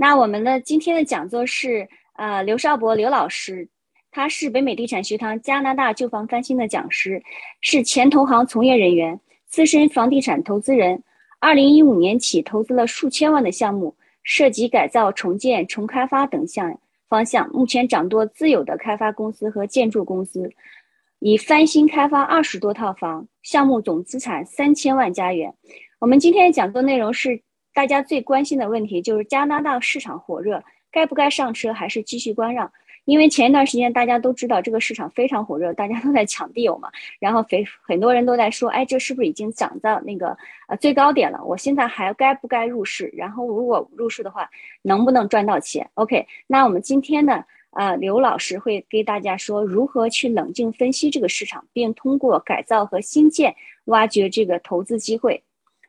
那我们的今天的讲座是呃刘少博刘老师，他是北美地产学堂加拿大旧房翻新的讲师，是前投行从业人员，资深房地产投资人。二零一五年起投资了数千万的项目，涉及改造、重建、重开发等项方向。目前掌舵自有的开发公司和建筑公司，已翻新开发二十多套房，项目总资产三千万加元。我们今天的讲座内容是。大家最关心的问题就是加拿大市场火热，该不该上车，还是继续观望？因为前一段时间大家都知道这个市场非常火热，大家都在抢地有嘛，然后非很多人都在说，哎，这是不是已经涨到那个呃最高点了？我现在还该不该入市？然后如果入市的话，能不能赚到钱？OK，那我们今天呢，呃，刘老师会给大家说如何去冷静分析这个市场，并通过改造和新建挖掘这个投资机会。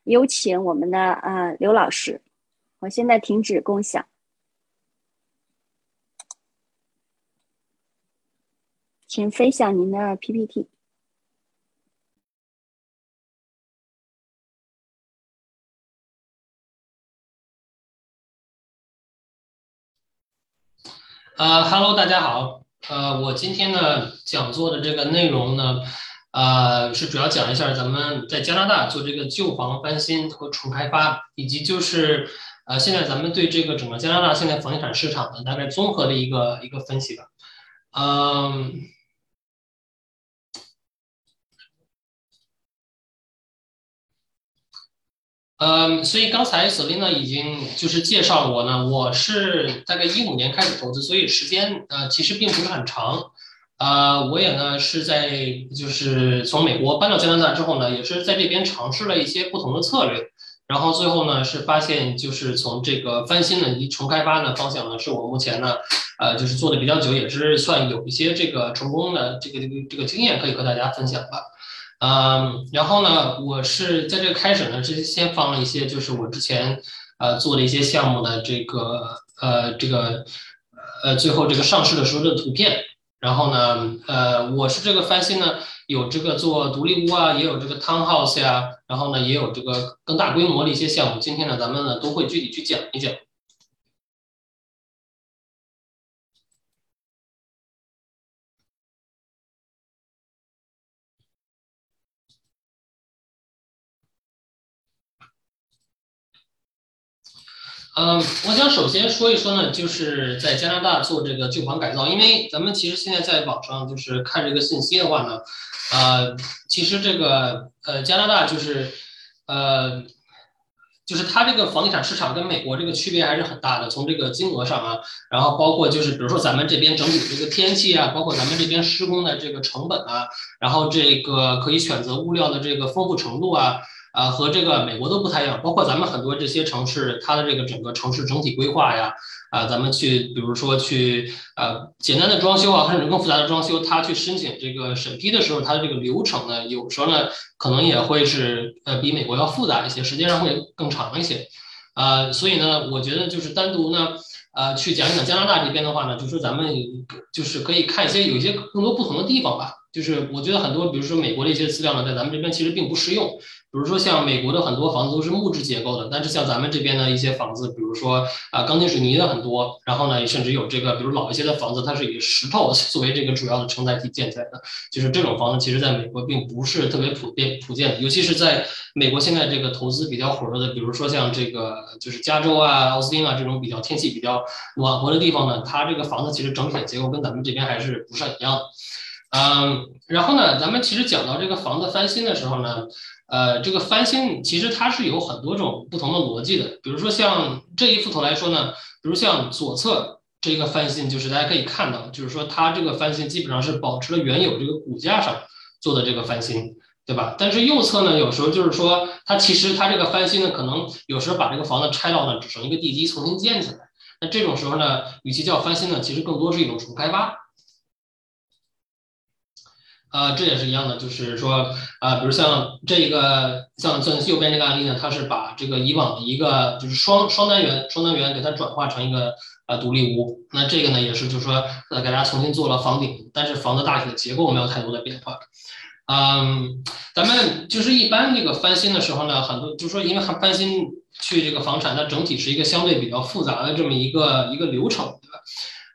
有请我们的呃刘老师，我现在停止共享，请分享您的 PPT。呃，Hello，大家好，呃，我今天呢讲座的这个内容呢。呃，是主要讲一下咱们在加拿大做这个旧房翻新和重开发，以及就是呃，现在咱们对这个整个加拿大现在房地产市场的大概综合的一个一个分析吧。嗯，嗯，所以刚才 Selina 已经就是介绍我呢，我是大概一五年开始投资，所以时间呃其实并不是很长。啊，我也呢是在就是从美国搬到加拿大之后呢，也是在这边尝试了一些不同的策略，然后最后呢是发现就是从这个翻新的重开发的方向呢，是我目前呢呃就是做的比较久，也是算有一些这个成功的这个这个这个经验可以和大家分享吧。嗯，然后呢，我是在这个开始呢，是先放了一些就是我之前呃做的一些项目的这个呃这个呃最后这个上市的时候的图片。然后呢，呃，我是这个翻新呢，有这个做独立屋啊，也有这个 townhouse 呀，然后呢，也有这个更大规模的一些项目。今天呢，咱们呢都会具体去讲一讲。嗯，我想首先说一说呢，就是在加拿大做这个旧房改造，因为咱们其实现在在网上就是看这个信息的话呢，呃，其实这个呃加拿大就是呃就是它这个房地产市场跟美国这个区别还是很大的，从这个金额上啊，然后包括就是比如说咱们这边整体这个天气啊，包括咱们这边施工的这个成本啊，然后这个可以选择物料的这个丰富程度啊。啊，和这个美国都不太一样，包括咱们很多这些城市，它的这个整个城市整体规划呀，啊，咱们去，比如说去，呃，简单的装修啊，或者更复杂的装修，它去申请这个审批的时候，它的这个流程呢，有时候呢，可能也会是，呃，比美国要复杂一些，时间上会更长一些，啊，所以呢，我觉得就是单独呢，呃，去讲讲加拿大这边的话呢，就是咱们就是可以看一些有一些更多不同的地方吧，就是我觉得很多，比如说美国的一些资料呢，在咱们这边其实并不适用。比如说像美国的很多房子都是木质结构的，但是像咱们这边的一些房子，比如说啊钢筋水泥的很多，然后呢甚至有这个，比如老一些的房子，它是以石头 作为这个主要的承载体建起来的，就是这种房子其实在美国并不是特别普遍普遍，尤其是在美国现在这个投资比较火热的，比如说像这个就是加州啊、奥斯汀啊这种比较天气比较暖和的地方呢，它这个房子其实整体的结构跟咱们这边还是不是很一样的。嗯，然后呢，咱们其实讲到这个房子翻新的时候呢。呃，这个翻新其实它是有很多种不同的逻辑的，比如说像这一幅图来说呢，比如像左侧这个翻新，就是大家可以看到，就是说它这个翻新基本上是保持了原有这个骨架上做的这个翻新，对吧？但是右侧呢，有时候就是说它其实它这个翻新呢，可能有时候把这个房子拆到呢只剩一个地基重新建起来，那这种时候呢，与其叫翻新呢，其实更多是一种重开发。啊，这也是一样的，就是说，啊，比如像这一个，像像右边这个案例呢，它是把这个以往的一个就是双双单元，双单元给它转化成一个呃独立屋。那这个呢，也是就是说，呃，给大家重新做了房顶，但是房子大体的结构没有太多的变化。嗯，咱们就是一般这个翻新的时候呢，很多就是说，因为翻新去这个房产，它整体是一个相对比较复杂的这么一个一个流程，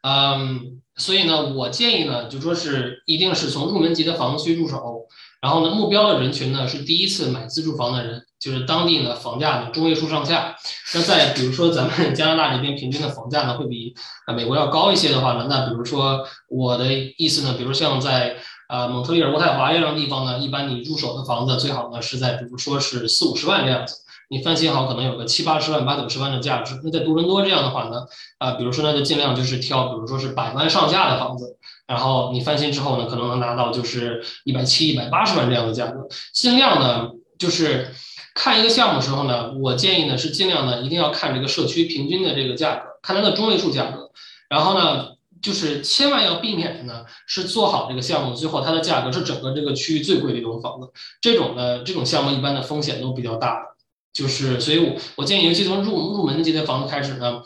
嗯，所以呢，我建议呢，就说是一定是从入门级的房子去入手，然后呢，目标的人群呢是第一次买自住房的人，就是当地呢房价呢中位数上下。那在比如说咱们加拿大这边平均的房价呢会比啊美国要高一些的话呢，那比如说我的意思呢，比如像在呃蒙特利尔、渥太华这样的地方呢，一般你入手的房子最好呢是在比如说是四五十万这样子。你翻新好，可能有个七八十万、八九十万的价值。那在多伦多这样的话呢，啊，比如说呢，就尽量就是挑，比如说是百万上下的房子，然后你翻新之后呢，可能能拿到就是一百七、一百八十万这样的价格。尽量呢，就是看一个项目的时候呢，我建议呢是尽量呢一定要看这个社区平均的这个价格，看它的中位数价格。然后呢，就是千万要避免的呢是做好这个项目，最后它的价格是整个这个区域最贵的一种房子。这种呢，这种项目一般的风险都比较大的。就是，所以我我建议，尤其从入入门级的房子开始呢，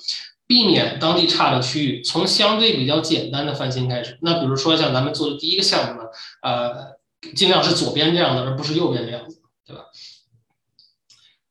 避免当地差的区域，从相对比较简单的翻新开始。那比如说像咱们做的第一个项目呢，呃，尽量是左边这样的，而不是右边这样，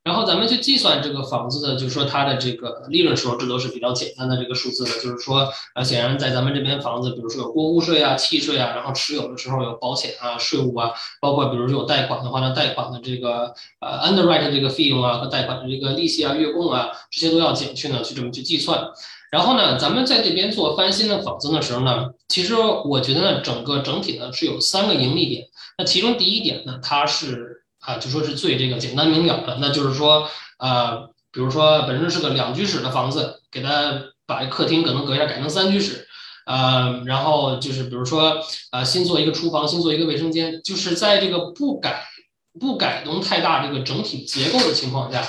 然后咱们去计算这个房子的，就是说它的这个利润时候，这都是比较简单的这个数字的。就是说，呃，显然在咱们这边房子，比如说有过户税啊、契税啊，然后持有的时候有保险啊、税务啊，包括比如说有贷款的话呢，贷款的这个呃 underwrite 这个费用啊和贷款的这个利息啊、月供啊，这些都要减去呢，去这么去计算。然后呢，咱们在这边做翻新的房子的时候呢，其实我觉得呢，整个整体呢是有三个盈利点。那其中第一点呢，它是。啊，就说是最这个简单明了的，那就是说，呃，比如说本身是个两居室的房子，给它把客厅可能隔一下改成三居室，呃，然后就是比如说，呃，新做一个厨房，新做一个卫生间，就是在这个不改不改动太大这个整体结构的情况下，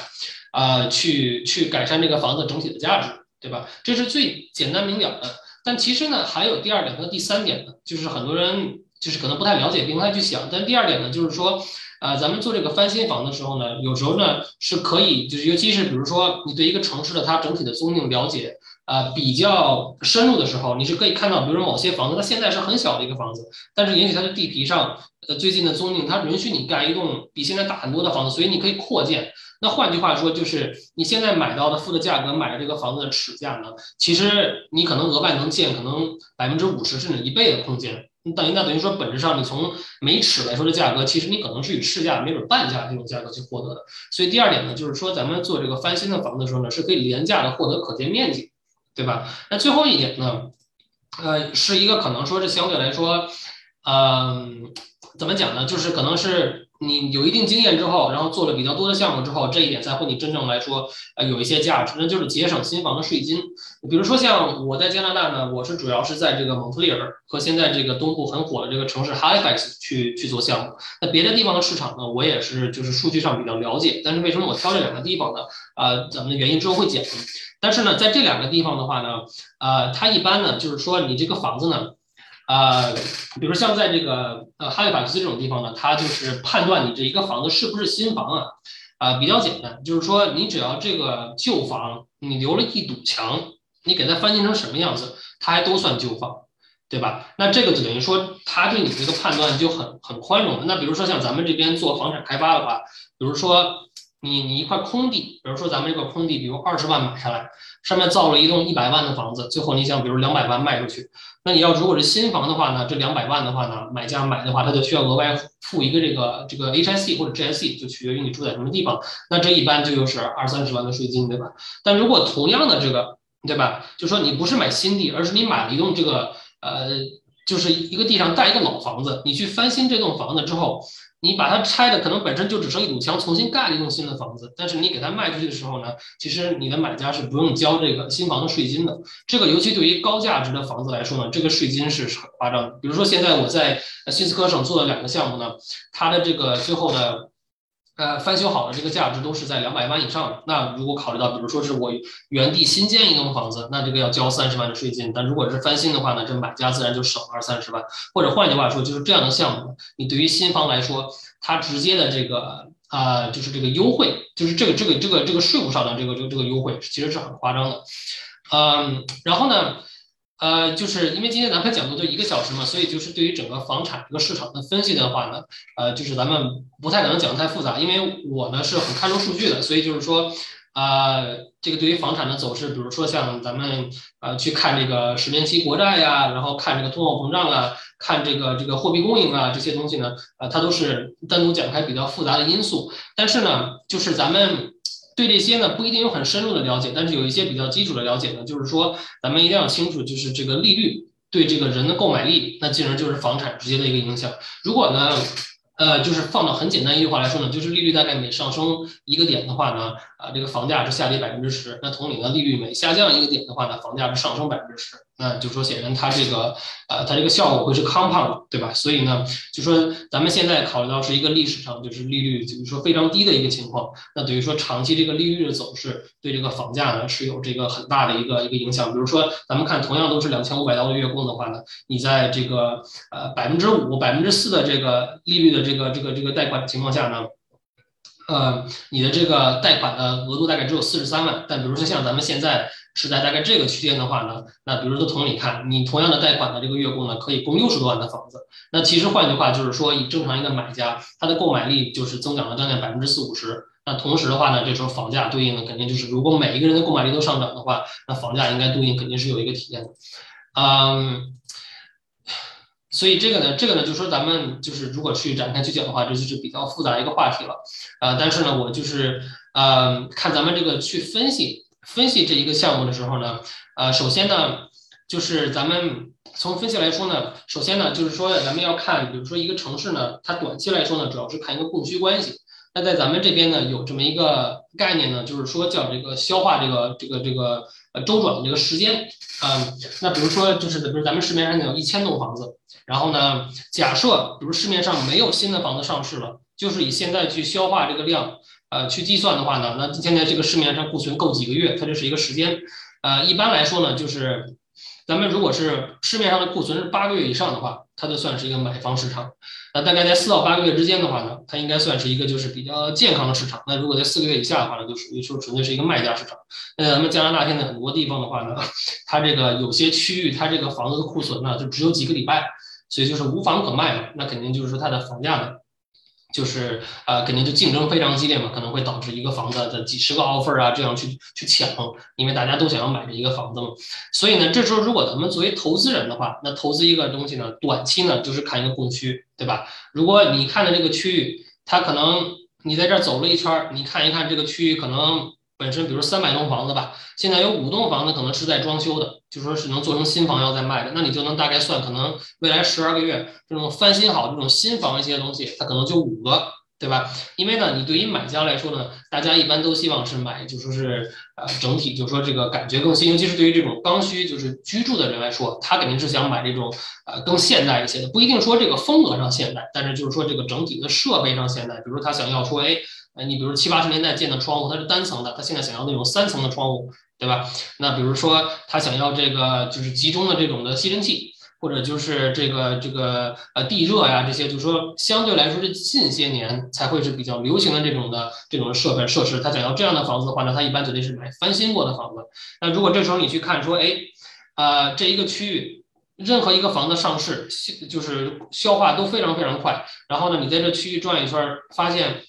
啊，去去改善这个房子整体的价值，对吧？这是最简单明了的。但其实呢，还有第二点和第三点呢，就是很多人就是可能不太了解，并不太去想。但第二点呢，就是说。啊，咱们做这个翻新房的时候呢，有时候呢是可以，就是尤其是比如说你对一个城市的它整体的综定了解啊比较深入的时候，你是可以看到，比如说某些房子它现在是很小的一个房子，但是也许它的地皮上呃最近的综定它允许你盖一栋比现在大很多的房子，所以你可以扩建。那换句话说，就是你现在买到的付的价格买的这个房子的尺价呢，其实你可能额外能建可能百分之五十甚至一倍的空间。等于那等于说，本质上你从每尺来说的价格，其实你可能是以市价没准半价这种价格去获得的。所以第二点呢，就是说咱们做这个翻新的房子的时候呢，是可以廉价的获得可见面积，对吧？那最后一点呢，呃，是一个可能说是相对来说，嗯，怎么讲呢？就是可能是。你有一定经验之后，然后做了比较多的项目之后，这一点才会你真正来说，呃，有一些价值，那就是节省新房的税金。比如说像我在加拿大呢，我是主要是在这个蒙特利尔和现在这个东部很火的这个城市 Halifax 去去做项目。那别的地方的市场呢，我也是就是数据上比较了解。但是为什么我挑这两个地方呢？啊，咱们的原因之后会讲。但是呢，在这两个地方的话呢，呃，它一般呢就是说你这个房子呢。呃，比如像在这个呃哈利法克斯这种地方呢，它就是判断你这一个房子是不是新房啊，啊比较简单，就是说你只要这个旧房你留了一堵墙，你给它翻新成什么样子，它还都算旧房，对吧？那这个就等于说他对你这个判断就很很宽容。那比如说像咱们这边做房产开发的话，比如说你你一块空地，比如说咱们这个空地，比如二十万买下来，上面造了一栋一百万的房子，最后你想比如两百万卖出去。那你要如果是新房的话呢，这两百万的话呢，买家买的话，他就需要额外付一个这个这个 HIC 或者 GIC，就取决于你住在什么地方。那这一般就又是二三十万的税金，对吧？但如果同样的这个，对吧？就说你不是买新地，而是你买了一栋这个呃，就是一个地上带一个老房子，你去翻新这栋房子之后。你把它拆的可能本身就只剩一堵墙，重新盖了一栋新的房子，但是你给它卖出去的时候呢，其实你的买家是不用交这个新房的税金的。这个尤其对于高价值的房子来说呢，这个税金是很夸张的。比如说现在我在新斯科省做了两个项目呢，它的这个最后的。呃，翻修好的这个价值都是在两百万以上的。那如果考虑到，比如说是我原地新建一栋房子，那这个要交三十万的税金。但如果是翻新的话呢，这买家自然就省二三十万。或者换句话说，就是这样的项目，你对于新房来说，它直接的这个啊，就是这个优惠，就是这个这个这个这个税务上的这个这个这个优惠，其实是很夸张的。嗯，然后呢？呃，就是因为今天咱们讲座就一个小时嘛，所以就是对于整个房产这个市场的分析的话呢，呃，就是咱们不太能讲太复杂，因为我呢是很看重数据的，所以就是说，呃，这个对于房产的走势，比如说像咱们呃去看这个十年期国债呀，然后看这个通货膨胀啊，看这个这个货币供应啊这些东西呢，呃，它都是单独讲开比较复杂的因素，但是呢，就是咱们。对这些呢不一定有很深入的了解，但是有一些比较基础的了解呢，就是说咱们一定要清楚，就是这个利率对这个人的购买力，那进而就是房产直接的一个影响。如果呢，呃，就是放到很简单一句话来说呢，就是利率大概每上升一个点的话呢，啊，这个房价是下跌百分之十。那同理呢，利率每下降一个点的话呢，房价是上升百分之十。那就说显然它这个，呃，它这个效果会是 compound，对吧？所以呢，就说咱们现在考虑到是一个历史上就是利率，就是说非常低的一个情况。那等于说长期这个利率的走势对这个房价呢是有这个很大的一个一个影响。比如说咱们看同样都是两千五百刀的月供的话呢，你在这个呃百分之五、百分之四的这个利率的这个这个这个贷款情况下呢，呃，你的这个贷款的额度大概只有四十三万。但比如说像咱们现在。是在大概这个区间的话呢，那比如说同理看，你同样的贷款的这个月供呢，可以供六十多万的房子。那其实换句话就是说，以正常一个买家，他的购买力就是增长了将近百分之四五十。那同时的话呢，这时候房价对应的肯定就是，如果每一个人的购买力都上涨的话，那房价应该对应肯定是有一个体验的。嗯，所以这个呢，这个呢，就说咱们就是如果去展开去讲的话，这就是比较复杂一个话题了。呃，但是呢，我就是呃看咱们这个去分析。分析这一个项目的时候呢，呃，首先呢，就是咱们从分析来说呢，首先呢，就是说咱们要看，比如说一个城市呢，它短期来说呢，主要是看一个供需关系。那在咱们这边呢，有这么一个概念呢，就是说叫这个消化这个这个这个呃周转的这个时间。嗯，那比如说就是比如咱们市面上有一千栋房子，然后呢，假设比如市面上没有新的房子上市了，就是以现在去消化这个量。呃，去计算的话呢，那现在这个市面上库存够几个月，它就是一个时间。呃，一般来说呢，就是咱们如果是市面上的库存是八个月以上的话，它就算是一个买方市场。那大概在四到八个月之间的话呢，它应该算是一个就是比较健康的市场。那如果在四个月以下的话呢，就属于说纯粹是一个卖家市场。那咱们加拿大现在很多地方的话呢，它这个有些区域它这个房子的库存呢就只有几个礼拜，所以就是无房可卖嘛。那肯定就是说它的房价呢。就是呃，肯定就竞争非常激烈嘛，可能会导致一个房子的几十个 offer 啊，这样去去抢，因为大家都想要买这一个房子嘛。所以呢，这时候如果咱们作为投资人的话，那投资一个东西呢，短期呢就是看一个供需，对吧？如果你看的这个区域，它可能你在这儿走了一圈，你看一看这个区域可能。本身比如三百栋房子吧，现在有五栋房子可能是在装修的，就说是能做成新房要再卖的，那你就能大概算，可能未来十二个月这种翻新好这种新房一些东西，它可能就五个，对吧？因为呢，你对于买家来说呢，大家一般都希望是买，就说是呃整体，就说这个感觉更新，尤其是对于这种刚需就是居住的人来说，他肯定是想买这种呃更现代一些的，不一定说这个风格上现代，但是就是说这个整体的设备上现代，比如他想要说，哎。哎，你比如七八十年代建的窗户，它是单层的，他现在想要那种三层的窗户，对吧？那比如说他想要这个就是集中的这种的吸尘器，或者就是这个这个呃地热呀这些，就是说相对来说是近些年才会是比较流行的这种的这种设备设施。他想要这样的房子的话呢，他一般绝对是买翻新过的房子。那如果这时候你去看说，哎，呃，这一个区域任何一个房子上市，就是消化都非常非常快。然后呢，你在这区域转一圈，发现。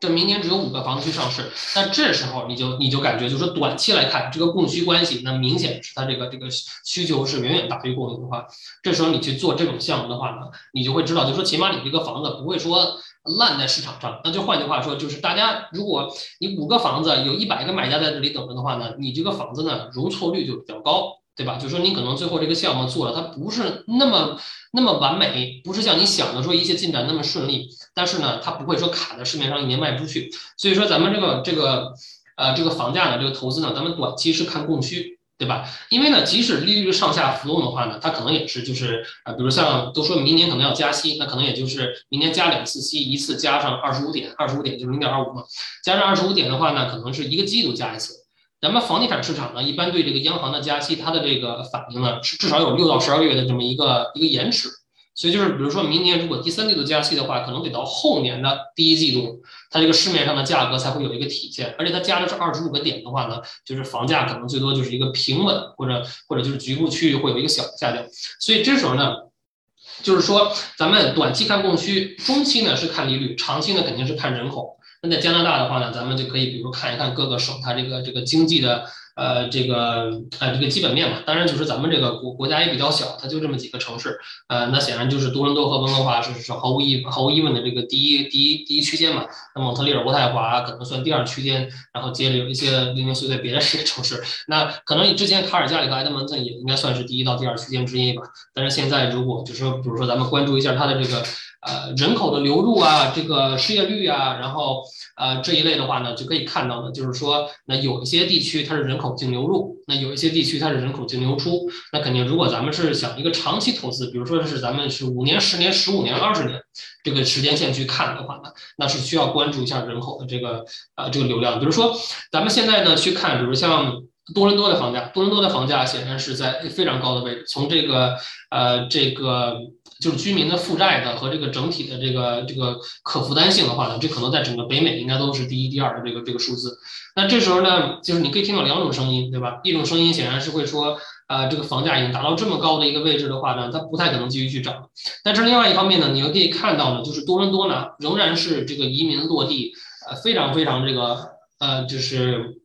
这明年只有五个房子去上市，那这时候你就你就感觉，就是短期来看，这个供需关系，那明显是它这个这个需求是远远大于供应的话，这时候你去做这种项目的话呢，你就会知道，就说起码你这个房子不会说烂在市场上。那就换句话说，就是大家如果你五个房子有一百个买家在这里等着的话呢，你这个房子呢容错率就比较高。对吧？就说你可能最后这个项目做了，它不是那么那么完美，不是像你想的说一切进展那么顺利。但是呢，它不会说卡在市面上一年卖不出去。所以说咱们这个这个呃这个房价呢，这个投资呢，咱们短期是看供需，对吧？因为呢，即使利率上下浮动的话呢，它可能也是就是呃，比如像都说明年可能要加息，那可能也就是明年加两次息，一次加上二十五点，二十五点就是零点二五嘛，加上二十五点的话呢，可能是一个季度加一次。咱们房地产市场呢，一般对这个央行的加息，它的这个反应呢，是至少有六到十二个月的这么一个一个延迟。所以就是比如说明年如果第三季度加息的话，可能得到后年的第一季度，它这个市面上的价格才会有一个体现。而且它加的是二十五个点的话呢，就是房价可能最多就是一个平稳，或者或者就是局部区域会有一个小的下降。所以这时候呢，就是说咱们短期看供需，中期呢是看利率，长期呢肯定是看人口。那在加拿大的话呢，咱们就可以比如看一看各个省它这个这个经济的。呃，这个呃，这个基本面嘛，当然就是咱们这个国国家也比较小，它就这么几个城市，呃，那显然就是多伦多和温哥华是是毫无疑毫无疑问的这个第一第一第一区间嘛。那蒙特利尔、渥太华可能算第二区间，然后接着有一些零零碎碎别的这些城市。那可能之前卡尔加里和埃德蒙顿也应该算是第一到第二区间之一吧。但是现在如果就是说，比如说咱们关注一下它的这个呃人口的流入啊，这个失业率啊，然后。呃，这一类的话呢，就可以看到呢，就是说，那有一些地区它是人口净流入，那有一些地区它是人口净流出，那肯定如果咱们是想一个长期投资，比如说是咱们是五年、十年、十五年、二十年这个时间线去看的话呢，那是需要关注一下人口的这个呃这个流量。比如说咱们现在呢去看，比如像多伦多的房价，多伦多的房价显然是在非常高的位置，从这个呃这个。就是居民的负债的和这个整体的这个这个可负担性的话呢，这可能在整个北美应该都是第一、第二的这个这个数字。那这时候呢，就是你可以听到两种声音，对吧？一种声音显然是会说，呃，这个房价已经达到这么高的一个位置的话呢，它不太可能继续去涨。但是另外一方面呢，你又可以看到呢，就是多伦多呢仍然是这个移民落地，呃，非常非常这个呃，就是。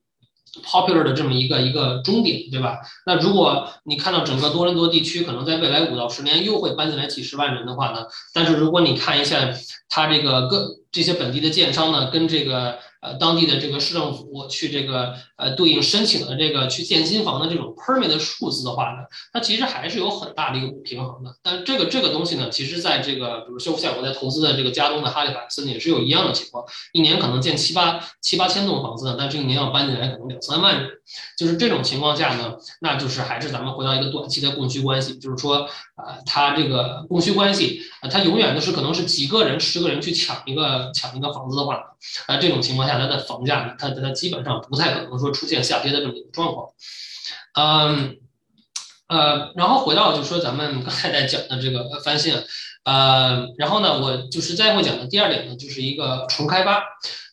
Popular 的这么一个一个终点，对吧？那如果你看到整个多伦多地区可能在未来五到十年又会搬进来几十万人的话呢？但是如果你看一下它这个各这些本地的建商呢，跟这个。呃，当地的这个市政府去这个呃对应申请的这个去建新房的这种 permit 的数字的话呢，它其实还是有很大的一个不平衡的。但这个这个东西呢，其实在这个比如说像我在投资的这个加东的哈利法克斯也是有一样的情况，一年可能建七八七八千栋房子呢，但这一年要搬进来可能两三万人，就是这种情况下呢，那就是还是咱们回到一个短期的供需关系，就是说啊，它这个供需关系啊，它永远都是可能是几个人十个人去抢一个抢一个房子的话，啊这种情况下。大家的房价呢，它它基本上不太可能说出现下跌的这么一个状况，嗯，呃，然后回到就说咱们刚才在讲的这个翻新，呃，然后呢，我就是再会讲的第二点呢，就是一个重开发。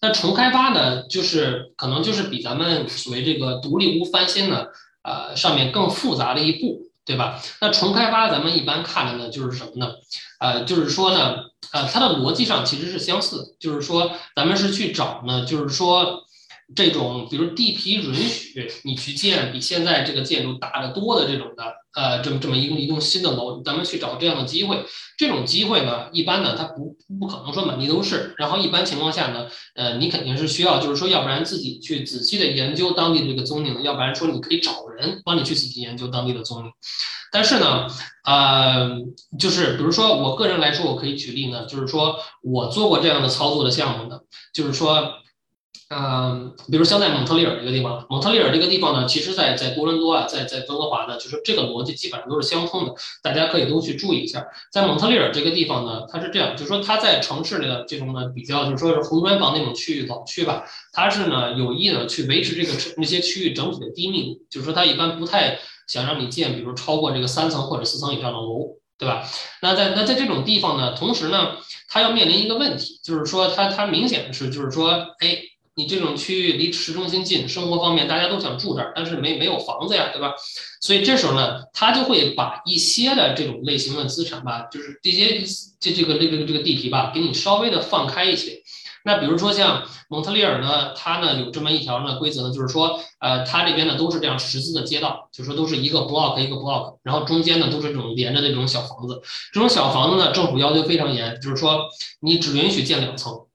那重开发呢，就是可能就是比咱们所谓这个独立屋翻新呢，呃，上面更复杂的一步，对吧？那纯开发咱们一般看的呢，就是什么呢？呃，就是说呢。呃，它的逻辑上其实是相似，就是说，咱们是去找呢，就是说，这种比如地皮允许你去建比现在这个建筑大得多的这种的，呃，这么这么一栋一栋新的楼，咱们去找这样的机会。这种机会呢，一般呢，它不不可能说满地都是。然后一般情况下呢，呃，你肯定是需要，就是说，要不然自己去仔细的研究当地的这个宗宁，要不然说你可以找人帮你去仔细研究当地的宗宁。但是呢，呃，就是比如说我个人来说，我可以举例呢，就是说我做过这样的操作的项目呢，就是说，嗯，比如像在蒙特利尔这个地方，蒙特利尔这个地方呢，其实在在多伦多啊，在在温哥华呢，就是这个逻辑基本上都是相通的，大家可以都去注意一下。在蒙特利尔这个地方呢，它是这样，就是说它在城市的这种呢比较，就是说是红砖房那种区域老区吧，它是呢有意呢去维持这个那些区域整体的低密度，就是说它一般不太。想让你建，比如超过这个三层或者四层以上的楼，对吧？那在那在这种地方呢，同时呢，它要面临一个问题，就是说它它明显的是，就是说，哎，你这种区域离市中心近，生活方面大家都想住这儿，但是没没有房子呀，对吧？所以这时候呢，它就会把一些的这种类型的资产吧，就是这些这这个这个这个地皮吧，给你稍微的放开一些。那比如说像蒙特利尔呢，它呢有这么一条呢规则呢，就是说，呃，它这边呢都是这样十字的街道，就是说都是一个 block 一个 block，然后中间呢都是这种连着的这种小房子。这种小房子呢，政府要求非常严，就是说你只允许建两层，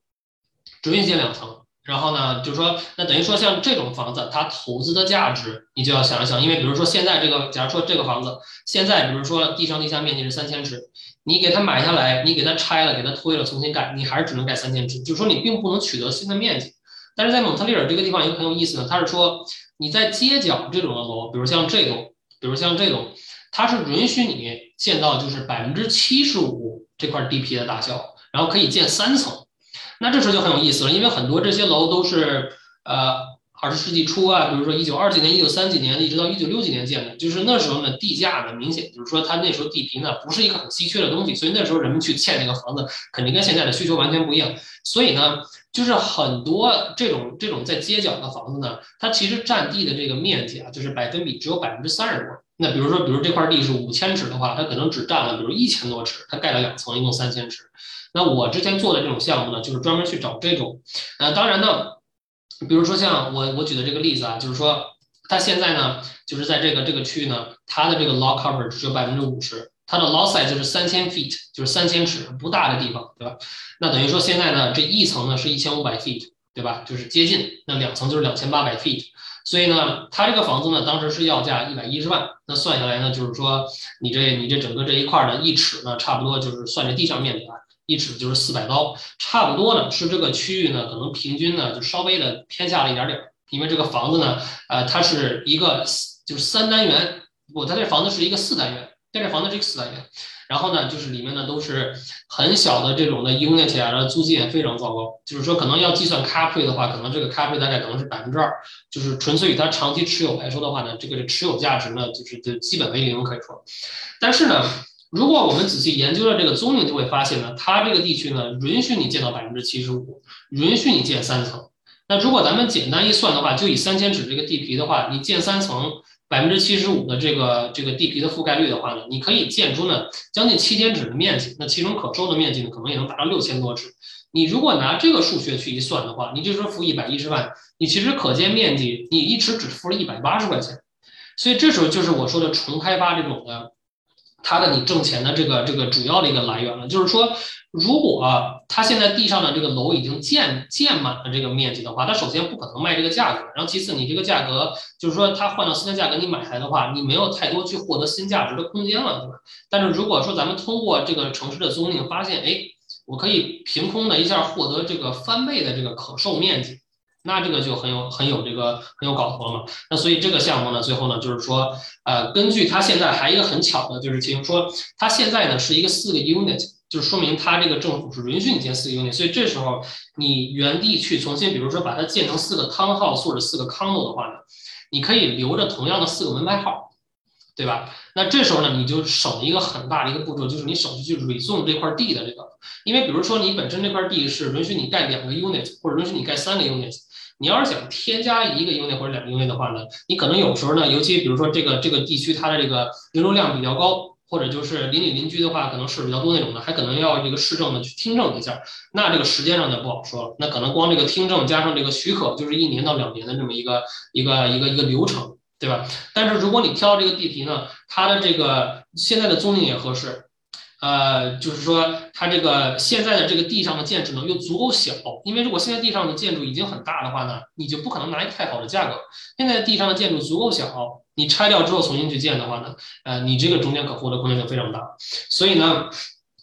只允许建两层。然后呢，就是说，那等于说像这种房子，它投资的价值你就要想一想，因为比如说现在这个，假如说这个房子现在，比如说地上地下面积是三千尺。你给它买下来，你给它拆了，给它推了，重新盖，你还是只能盖三千尺，就是说你并不能取得新的面积。但是在蒙特利尔这个地方一个很有意思的，它是说你在街角这种的楼，比如像这种，比如像这种，它是允许你建造就是百分之七十五这块地皮的大小，然后可以建三层。那这时候就很有意思了，因为很多这些楼都是呃二十世纪初啊，比如说一九二几年、一九三几年，一直到一九六几年建的，就是那时候呢，地价呢明显就是说它那时候地皮呢不是一个很稀缺的东西，所以那时候人们去建那个房子，肯定跟现在的需求完全不一样。所以呢，就是很多这种这种在街角的房子呢，它其实占地的这个面积啊，就是百分比只有百分之三十多。那比如说，比如这块地是五千尺的话，它可能只占了比如一千多尺，它盖了两层，一共三千尺。那我之前做的这种项目呢，就是专门去找这种，呃，当然呢。比如说像我我举的这个例子啊，就是说它现在呢，就是在这个这个区域呢，它的这个 lot cover 只有百分之五十，它的 lot size 就是三千 feet，就是三千尺，不大的地方，对吧？那等于说现在呢，这一层呢是一千五百 feet，对吧？就是接近，那两层就是两千八百 feet，所以呢，它这个房子呢，当时是要价一百一十万，那算下来呢，就是说你这你这整个这一块呢，一尺呢，差不多就是算这地上面积啊。一尺就是四百刀，差不多呢，是这个区域呢，可能平均呢就稍微的偏下了一点点，因为这个房子呢，呃，它是一个就是三单元，不，它这房子是一个四单元，但这房子是一个四单元，然后呢，就是里面呢都是很小的这种的 unit 啊，租金也非常糟糕，就是说可能要计算 cap rate 的话，可能这个 cap rate 大概可能是百分之二，就是纯粹以它长期持有来说的话呢，这个持有价值呢就是就基本为零可以说，但是呢。如果我们仔细研究了这个宗名，就会发现呢，它这个地区呢，允许你建到百分之七十五，允许你建三层。那如果咱们简单一算的话，就以三千尺这个地皮的话，你建三层，百分之七十五的这个这个地皮的覆盖率的话呢，你可以建出呢将近七千尺的面积。那其中可收的面积呢，可能也能达到六千多尺。你如果拿这个数学去一算的话，你就说付一百一十万，你其实可建面积，你一尺只付了一百八十块钱。所以这时候就是我说的重开发这种的。它的你挣钱的这个这个主要的一个来源了，就是说，如果它现在地上的这个楼已经建建满了这个面积的话，它首先不可能卖这个价格，然后其次你这个价格就是说它换到新的价格你买来的话，你没有太多去获得新价值的空间了，对吧？但是如果说咱们通过这个城市的租赁发现，哎，我可以凭空的一下获得这个翻倍的这个可售面积。那这个就很有很有这个很有搞头了嘛。那所以这个项目呢，最后呢，就是说，呃，根据它现在还一个很巧的，就是其实说它现在呢是一个四个 unit，就是说明它这个政府是允许你建四个 unit。所以这时候你原地去重新，比如说把它建成四个 townhouse 或者四个 condo 的话呢，你可以留着同样的四个门牌号，对吧？那这时候呢，你就省了一个很大的一个步骤，就是你省去去 rezone 这块地的这个，因为比如说你本身这块地是允许你盖两个 unit，或者允许你盖三个 unit。你要是想添加一个 unit 或者两个 unit 的话呢，你可能有时候呢，尤其比如说这个这个地区它的这个人流量比较高，或者就是邻里邻居的话，可能事比较多那种的，还可能要这个市政的去听证一下，那这个时间上就不好说了。那可能光这个听证加上这个许可，就是一年到两年的这么一个一个一个一个流程，对吧？但是如果你挑这个地皮呢，它的这个现在的租赁也合适。呃，就是说，它这个现在的这个地上的建筑呢又足够小，因为如果现在地上的建筑已经很大的话呢，你就不可能拿一个太好的价格。现在地上的建筑足够小，你拆掉之后重新去建的话呢，呃，你这个中间可获得空间就非常大。所以呢，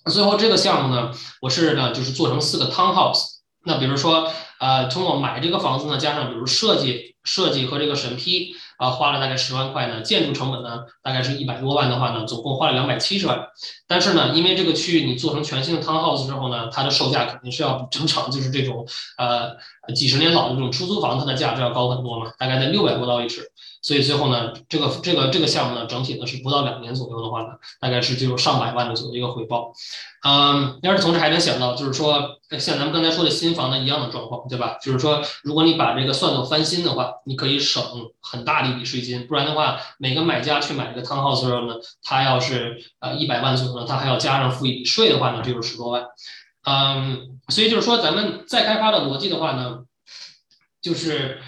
最后这个项目呢，我是呢就是做成四个 townhouse。那比如说，呃，通过买这个房子呢，加上比如设计设计和这个审批。啊，花了大概十万块呢，建筑成本呢大概是一百多万的话呢，总共花了两百七十万。但是呢，因为这个区域你做成全新的 townhouse 之后呢，它的售价肯定是要比正常就是这种呃几十年老的这种出租房它的价值要高很多嘛，大概在六百多刀一尺。所以最后呢，这个这个这个项目呢，整体呢是不到两年左右的话呢，大概是就有上百万的左右一个回报。嗯，要是同时还能想到，就是说像咱们刚才说的新房的一样的状况，对吧？就是说，如果你把这个算作翻新的话，你可以省很大的一笔税金。不然的话，每个买家去买这个 townhouse 时候呢，他要是呃一百万左右呢，他还要加上付一笔税的话呢，就是十多万。嗯，所以就是说，咱们再开发的逻辑的话呢，就是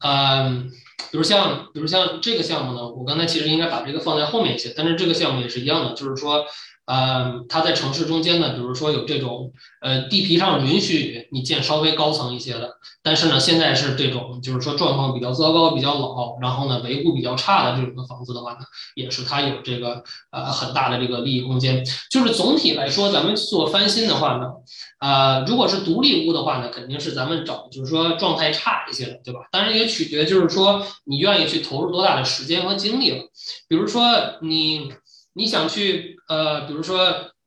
嗯。比如像，比如像这个项目呢，我刚才其实应该把这个放在后面一些，但是这个项目也是一样的，就是说。呃，它在城市中间呢，比如说有这种，呃，地皮上允许你建稍微高层一些的，但是呢，现在是这种，就是说状况比较糟糕、比较老，然后呢，维护比较差的这种的房子的话呢，也是它有这个呃很大的这个利益空间。就是总体来说，咱们做翻新的话呢，呃，如果是独立屋的话呢，肯定是咱们找就是说状态差一些的，对吧？当然也取决就是说你愿意去投入多大的时间和精力了。比如说你。你想去呃，比如说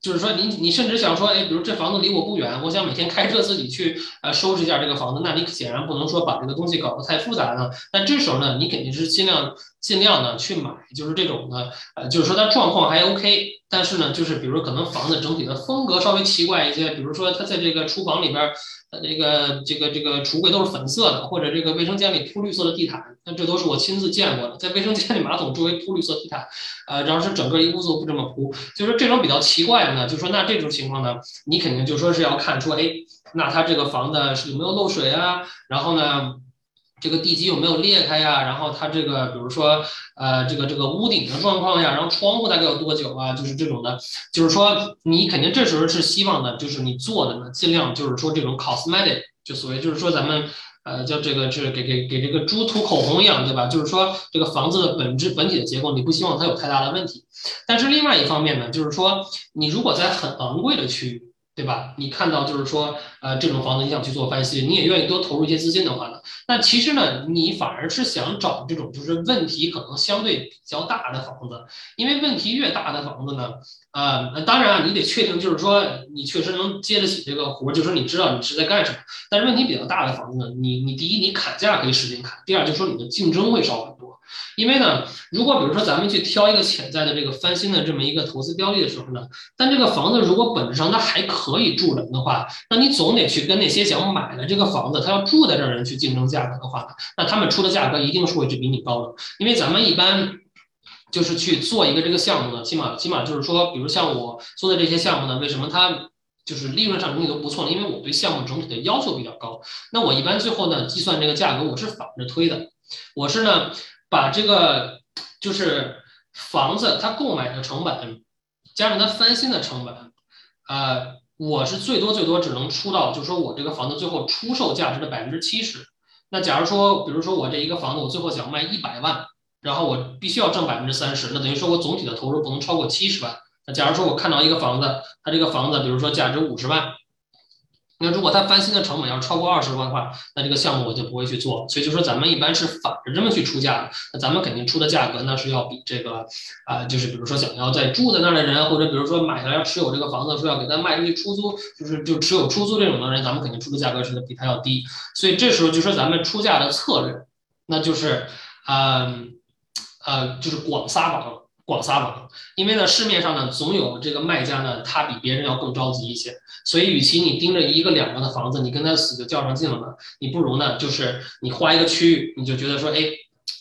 就是说，你你甚至想说，哎，比如这房子离我不远，我想每天开车自己去呃收拾一下这个房子，那你显然不能说把这个东西搞得太复杂了。但这时候呢，你肯定是尽量尽量呢去买，就是这种的，呃，就是说它状况还 OK，但是呢，就是比如说可能房子整体的风格稍微奇怪一些，比如说它在这个厨房里边。呃，这个这个这个橱柜都是粉色的，或者这个卫生间里铺绿色的地毯，那这都是我亲自见过的。在卫生间里马桶周围铺绿色地毯，呃，然后是整个一屋子不这么铺，就是这种比较奇怪的呢，就说那这种情况呢，你肯定就说是要看出，哎，那它这个房子是有没有漏水啊？然后呢？这个地基有没有裂开呀？然后它这个，比如说，呃，这个这个屋顶的状况呀，然后窗户大概有多久啊？就是这种的，就是说你肯定这时候是希望的，就是你做的呢，尽量就是说这种 cosmetic，就所谓就是说咱们呃叫这个是给给给这个猪涂口红一样，对吧？就是说这个房子的本质本体的结构，你不希望它有太大的问题。但是另外一方面呢，就是说你如果在很昂贵的区域。对吧？你看到就是说，呃，这种房子你想去做翻新，你也愿意多投入一些资金的话呢，那其实呢，你反而是想找这种就是问题可能相对比较大的房子，因为问题越大的房子呢，呃，当然啊，你得确定就是说你确实能接得起这个活，就是你知道你是在干什么。但是问题比较大的房子呢，你你第一你砍价可以使劲砍，第二就是说你的竞争会少很多。因为呢，如果比如说咱们去挑一个潜在的这个翻新的这么一个投资标的的时候呢，但这个房子如果本质上它还可以住人的话，那你总得去跟那些想买的这个房子他要住在这儿人去竞争价格的话，那他们出的价格一定是会比你高的。因为咱们一般就是去做一个这个项目呢，起码起码就是说，比如像我做的这些项目呢，为什么它就是利润上整体都不错呢？因为我对项目整体的要求比较高。那我一般最后呢计算这个价格，我是反着推的，我是呢。把这个就是房子它购买的成本，加上它翻新的成本，呃，我是最多最多只能出到，就说我这个房子最后出售价值的百分之七十。那假如说，比如说我这一个房子，我最后想卖一百万，然后我必须要挣百分之三十，那等于说我总体的投入不能超过七十万。那假如说我看到一个房子，它这个房子比如说价值五十万。那如果它翻新的成本要超过二十万的话，那这个项目我就不会去做。所以就说咱们一般是反着这么去出价。那咱们肯定出的价格那是要比这个啊，就是比如说想要在住在那儿的人，或者比如说买下来要持有这个房子，说要给他卖出去出租，就是就持有出租这种的人，咱们肯定出的价格是比他要低。所以这时候就说咱们出价的策略，那就是嗯呃就是广撒网。广撒网，因为呢，市面上呢总有这个卖家呢，他比别人要更着急一些，所以与其你盯着一个两个的房子，你跟他死就较上劲了呢，你不如呢，就是你划一个区域，你就觉得说，哎。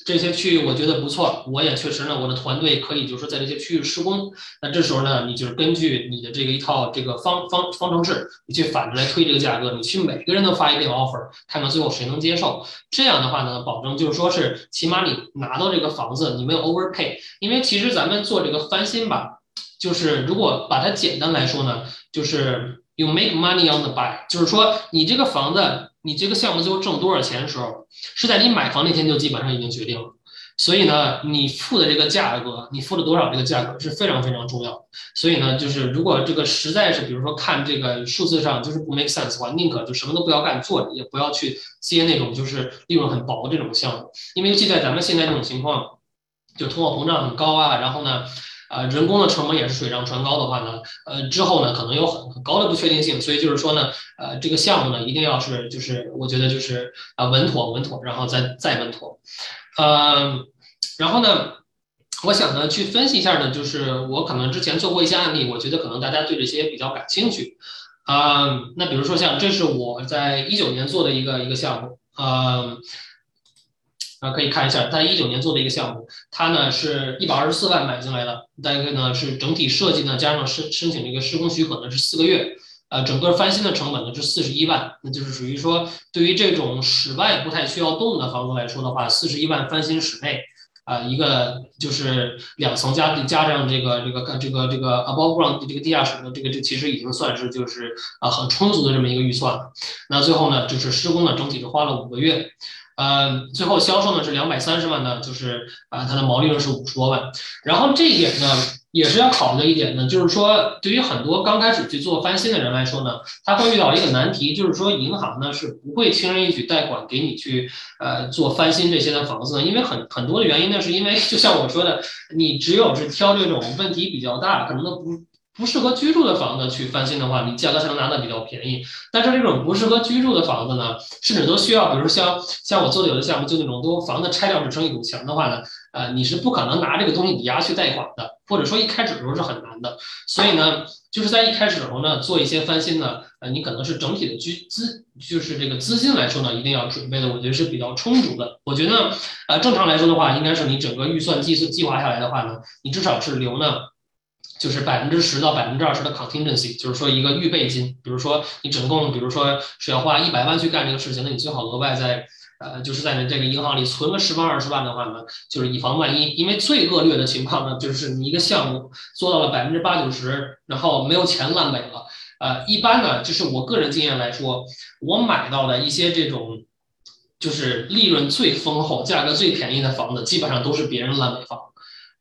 这些区域我觉得不错，我也确实呢，我的团队可以就是说在这些区域施工。那这时候呢，你就是根据你的这个一套这个方方方程式，你去反着来推这个价格，你去每个人都发一个 offer，看看最后谁能接受。这样的话呢，保证就是说是起码你拿到这个房子，你没有 overpay。因为其实咱们做这个翻新吧，就是如果把它简单来说呢，就是 you make money on the buy，就是说你这个房子。你这个项目最后挣多少钱的时候，是在你买房那天就基本上已经决定了。所以呢，你付的这个价格，你付了多少这个价格是非常非常重要。所以呢，就是如果这个实在是，比如说看这个数字上就是不 make sense 的话，宁可就什么都不要干，做也不要去接那种就是利润很薄这种项目。因为尤其在咱们现在这种情况，就通货膨胀很高啊，然后呢。呃，人工的成本也是水涨船高的话呢，呃，之后呢可能有很很高的不确定性，所以就是说呢，呃，这个项目呢一定要是就是我觉得就是啊稳妥稳妥，然后再再稳妥，呃，然后呢，我想呢去分析一下呢，就是我可能之前做过一些案例，我觉得可能大家对这些比较感兴趣，啊，那比如说像这是我在一九年做的一个一个项目，呃。啊，可以看一下，他一九年做的一个项目，他呢是一百二十四万买进来的，大概呢是整体设计呢加上申申请这个施工许可呢是四个月，呃，整个翻新的成本呢是四十一万，那就是属于说对于这种室外不太需要动的房子来说的话，四十一万翻新室内，啊，一个就是两层加加上这个这个这个这个 above ground 这个地下室的这个这其实已经算是就是啊很充足的这么一个预算了，那最后呢就是施工呢整体是花了五个月。呃，最后销售呢是两百三十万呢，就是啊，它的毛利润是五十多万。然后这一点呢，也是要考虑的一点呢，就是说对于很多刚开始去做翻新的人来说呢，他会遇到一个难题，就是说银行呢是不会轻而易举贷款给你去呃做翻新这些的房子的，因为很很多的原因呢，是因为就像我说的，你只有是挑这种问题比较大，可能都不。不适合居住的房子去翻新的话，你价格才能拿的比较便宜。但是这种不适合居住的房子呢，甚至都需要，比如像像我做的有的项目，就那种都房子拆掉只剩一堵墙的话呢，呃，你是不可能拿这个东西抵押去贷款的，或者说一开始的时候是很难的。所以呢，就是在一开始的时候呢，做一些翻新呢，呃，你可能是整体的居资，就是这个资金来说呢，一定要准备的，我觉得是比较充足的。我觉得，呃，正常来说的话，应该是你整个预算计计划下来的话呢，你至少是留呢。就是百分之十到百分之二十的 contingency，就是说一个预备金。比如说你总共，比如说是要花一百万去干这个事情，那你最好额外在，呃，就是在你这个银行里存个十万二十万的话呢，就是以防万一。因为最恶劣的情况呢，就是你一个项目做到了百分之八九十，然后没有钱烂尾了。呃，一般呢，就是我个人经验来说，我买到的一些这种，就是利润最丰厚、价格最便宜的房子，基本上都是别人烂尾房。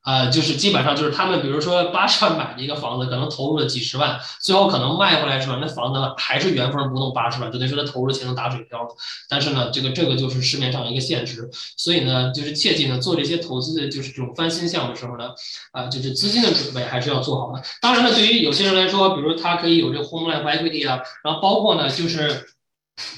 呃，就是基本上就是他们，比如说八十万买的一个房子，可能投入了几十万，最后可能卖回来时候，那房子还是原封不动八十万，就等于说他投入的钱都打水漂了。但是呢，这个这个就是市面上一个现实，所以呢，就是切记呢，做这些投资的，就是这种翻新项目的时候呢，啊，就是资金的准备还是要做好的。当然呢，对于有些人来说，比如他可以有这个 home life equity 啊，然后包括呢，就是。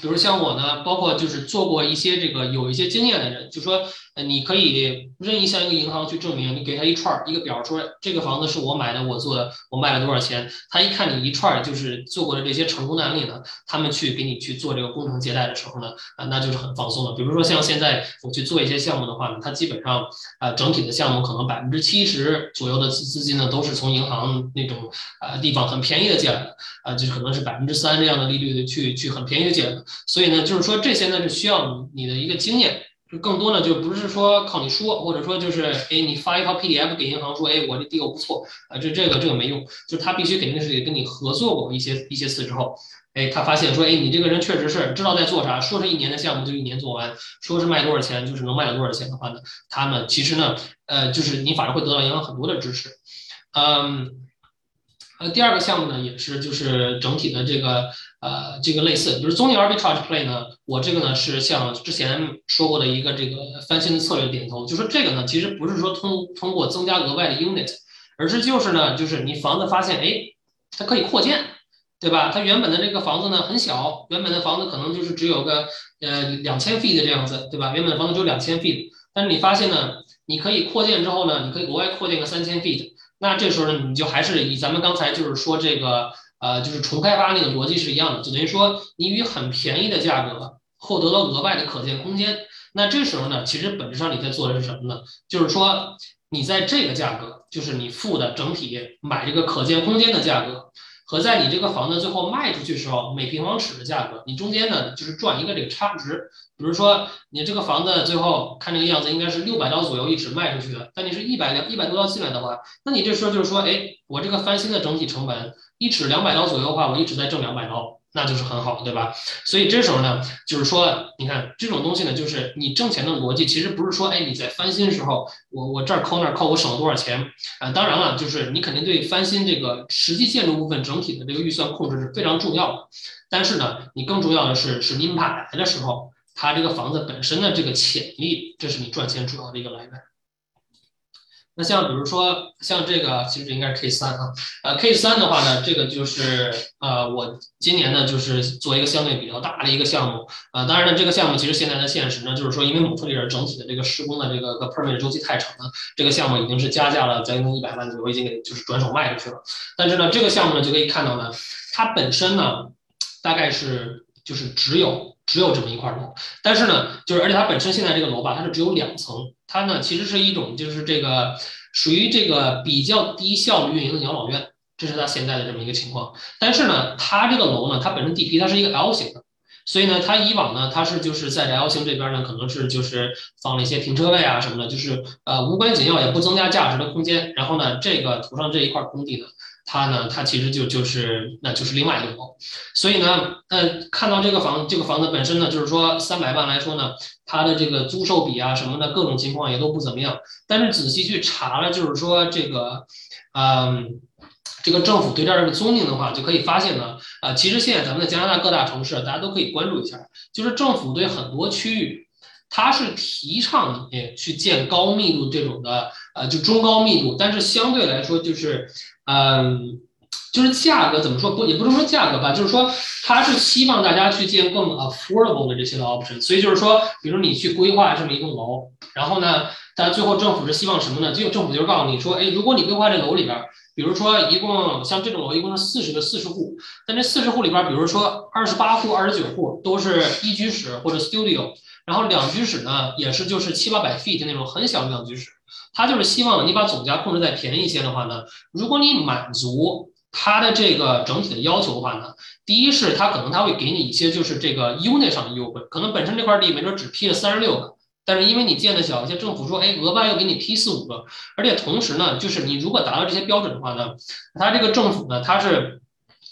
比如像我呢，包括就是做过一些这个有一些经验的人，就说，呃，你可以任意向一个银行去证明，你给他一串一个表，说这个房子是我买的，我做的，我卖了多少钱。他一看你一串就是做过的这些成功的案例呢，他们去给你去做这个工程借贷的时候呢，啊，那就是很放松的。比如说像现在我去做一些项目的话呢，它基本上啊，整体的项目可能百分之七十左右的资资金呢，都是从银行那种啊地方很便宜的借来的，啊，就是可能是百分之三这样的利率的去去很便宜的借来的。所以呢，就是说这些呢是需要你的一个经验，更多呢就不是说靠你说，或者说就是哎你发一套 PDF 给银行说哎我这地我不错啊，这这个这个没用，就他必须肯定是得跟你合作过一些一些次之后，哎他发现说哎你这个人确实是知道在做啥，说是一年的项目就一年做完，说是卖多少钱就是能卖了多少钱的话呢，他们其实呢呃就是你反而会得到银行很多的支持，嗯。呃，第二个项目呢，也是就是整体的这个呃这个类似，就是中年 arbitrage play 呢，我这个呢是像之前说过的一个这个翻新的策略点头，就说这个呢其实不是说通通过增加额外的 unit，而是就是呢就是你房子发现哎它可以扩建，对吧？它原本的这个房子呢很小，原本的房子可能就是只有个呃两千 feet 这样子，对吧？原本的房子只有两千 feet，但是你发现呢你可以扩建之后呢，你可以额外扩建个三千 feet。那这时候呢，你就还是以咱们刚才就是说这个，呃，就是重开发那个逻辑是一样的，就等于说你以很便宜的价格获得了额外的可见空间。那这时候呢，其实本质上你在做的是什么呢？就是说你在这个价格，就是你付的整体买这个可见空间的价格。和在你这个房子最后卖出去时候每平方尺的价格，你中间呢就是赚一个这个差值。比如说你这个房子最后看这个样子应该是六百刀左右一尺卖出去的，但你是一百两一百多刀进来的话，那你这时候就是说，哎，我这个翻新的整体成本一尺两百刀左右的话，我一直在挣两百刀。那就是很好，对吧？所以这时候呢，就是说，你看这种东西呢，就是你挣钱的逻辑，其实不是说，哎，你在翻新时候，我我这儿扣那儿扣，我省了多少钱啊？当然了，就是你肯定对翻新这个实际建筑部分整体的这个预算控制是非常重要的。但是呢，你更重要的是，是你买来的时候，它这个房子本身的这个潜力，这是你赚钱主要的一个来源。那像比如说像这个，其实应该是 K 三啊，呃，K 三的话呢，这个就是呃，我今年呢就是做一个相对比较大的一个项目，呃，当然呢，这个项目其实现在的现实呢，就是说因为蒙特利尔整体的这个施工的这个个 permit 周期太长了，这个项目已经是加价了将近一百万左右，已经给就是转手卖出去了。但是呢，这个项目呢就可以看到呢，它本身呢大概是就是只有只有这么一块楼，但是呢，就是而且它本身现在这个楼吧，它是只有两层。它呢，其实是一种就是这个属于这个比较低效率运营的养老院，这是它现在的这么一个情况。但是呢，它这个楼呢，它本身地皮它是一个 L 型的，所以呢，它以往呢，它是就是在 L 型这边呢，可能是就是放了一些停车位啊什么的，就是呃无关紧要，也不增加价值的空间。然后呢，这个图上这一块空地呢。它呢，它其实就就是，那就是另外一个楼，所以呢，呃，看到这个房这个房子本身呢，就是说三百万来说呢，它的这个租售比啊什么的各种情况也都不怎么样。但是仔细去查了，就是说这个，嗯，这个政府对这儿这个租赁的话，就可以发现呢，啊，其实现在咱们的加拿大各大城市，大家都可以关注一下，就是政府对很多区域，它是提倡你去建高密度这种的，呃，就中高密度，但是相对来说就是。嗯，就是价格怎么说不也不是说价格吧，就是说它是希望大家去建更 affordable 的这些的 option。所以就是说，比如你去规划这么一栋楼，然后呢，但最后政府是希望什么呢？就政府就是告诉你说，哎，如果你规划这楼里边，比如说一共像这种楼一共是四十个四十户，但这四十户里边，比如说二十八户、二十九户都是一居室或者 studio，然后两居室呢也是就是七八百 feet 那种很小的两居室。他就是希望你把总价控制在便宜一些的话呢，如果你满足他的这个整体的要求的话呢，第一是他可能他会给你一些就是这个 unit 上的优惠，可能本身这块地没准只批了三十六个，但是因为你建的小，一些政府说，哎，额外又给你批四五个，而且同时呢，就是你如果达到这些标准的话呢，他这个政府呢，他是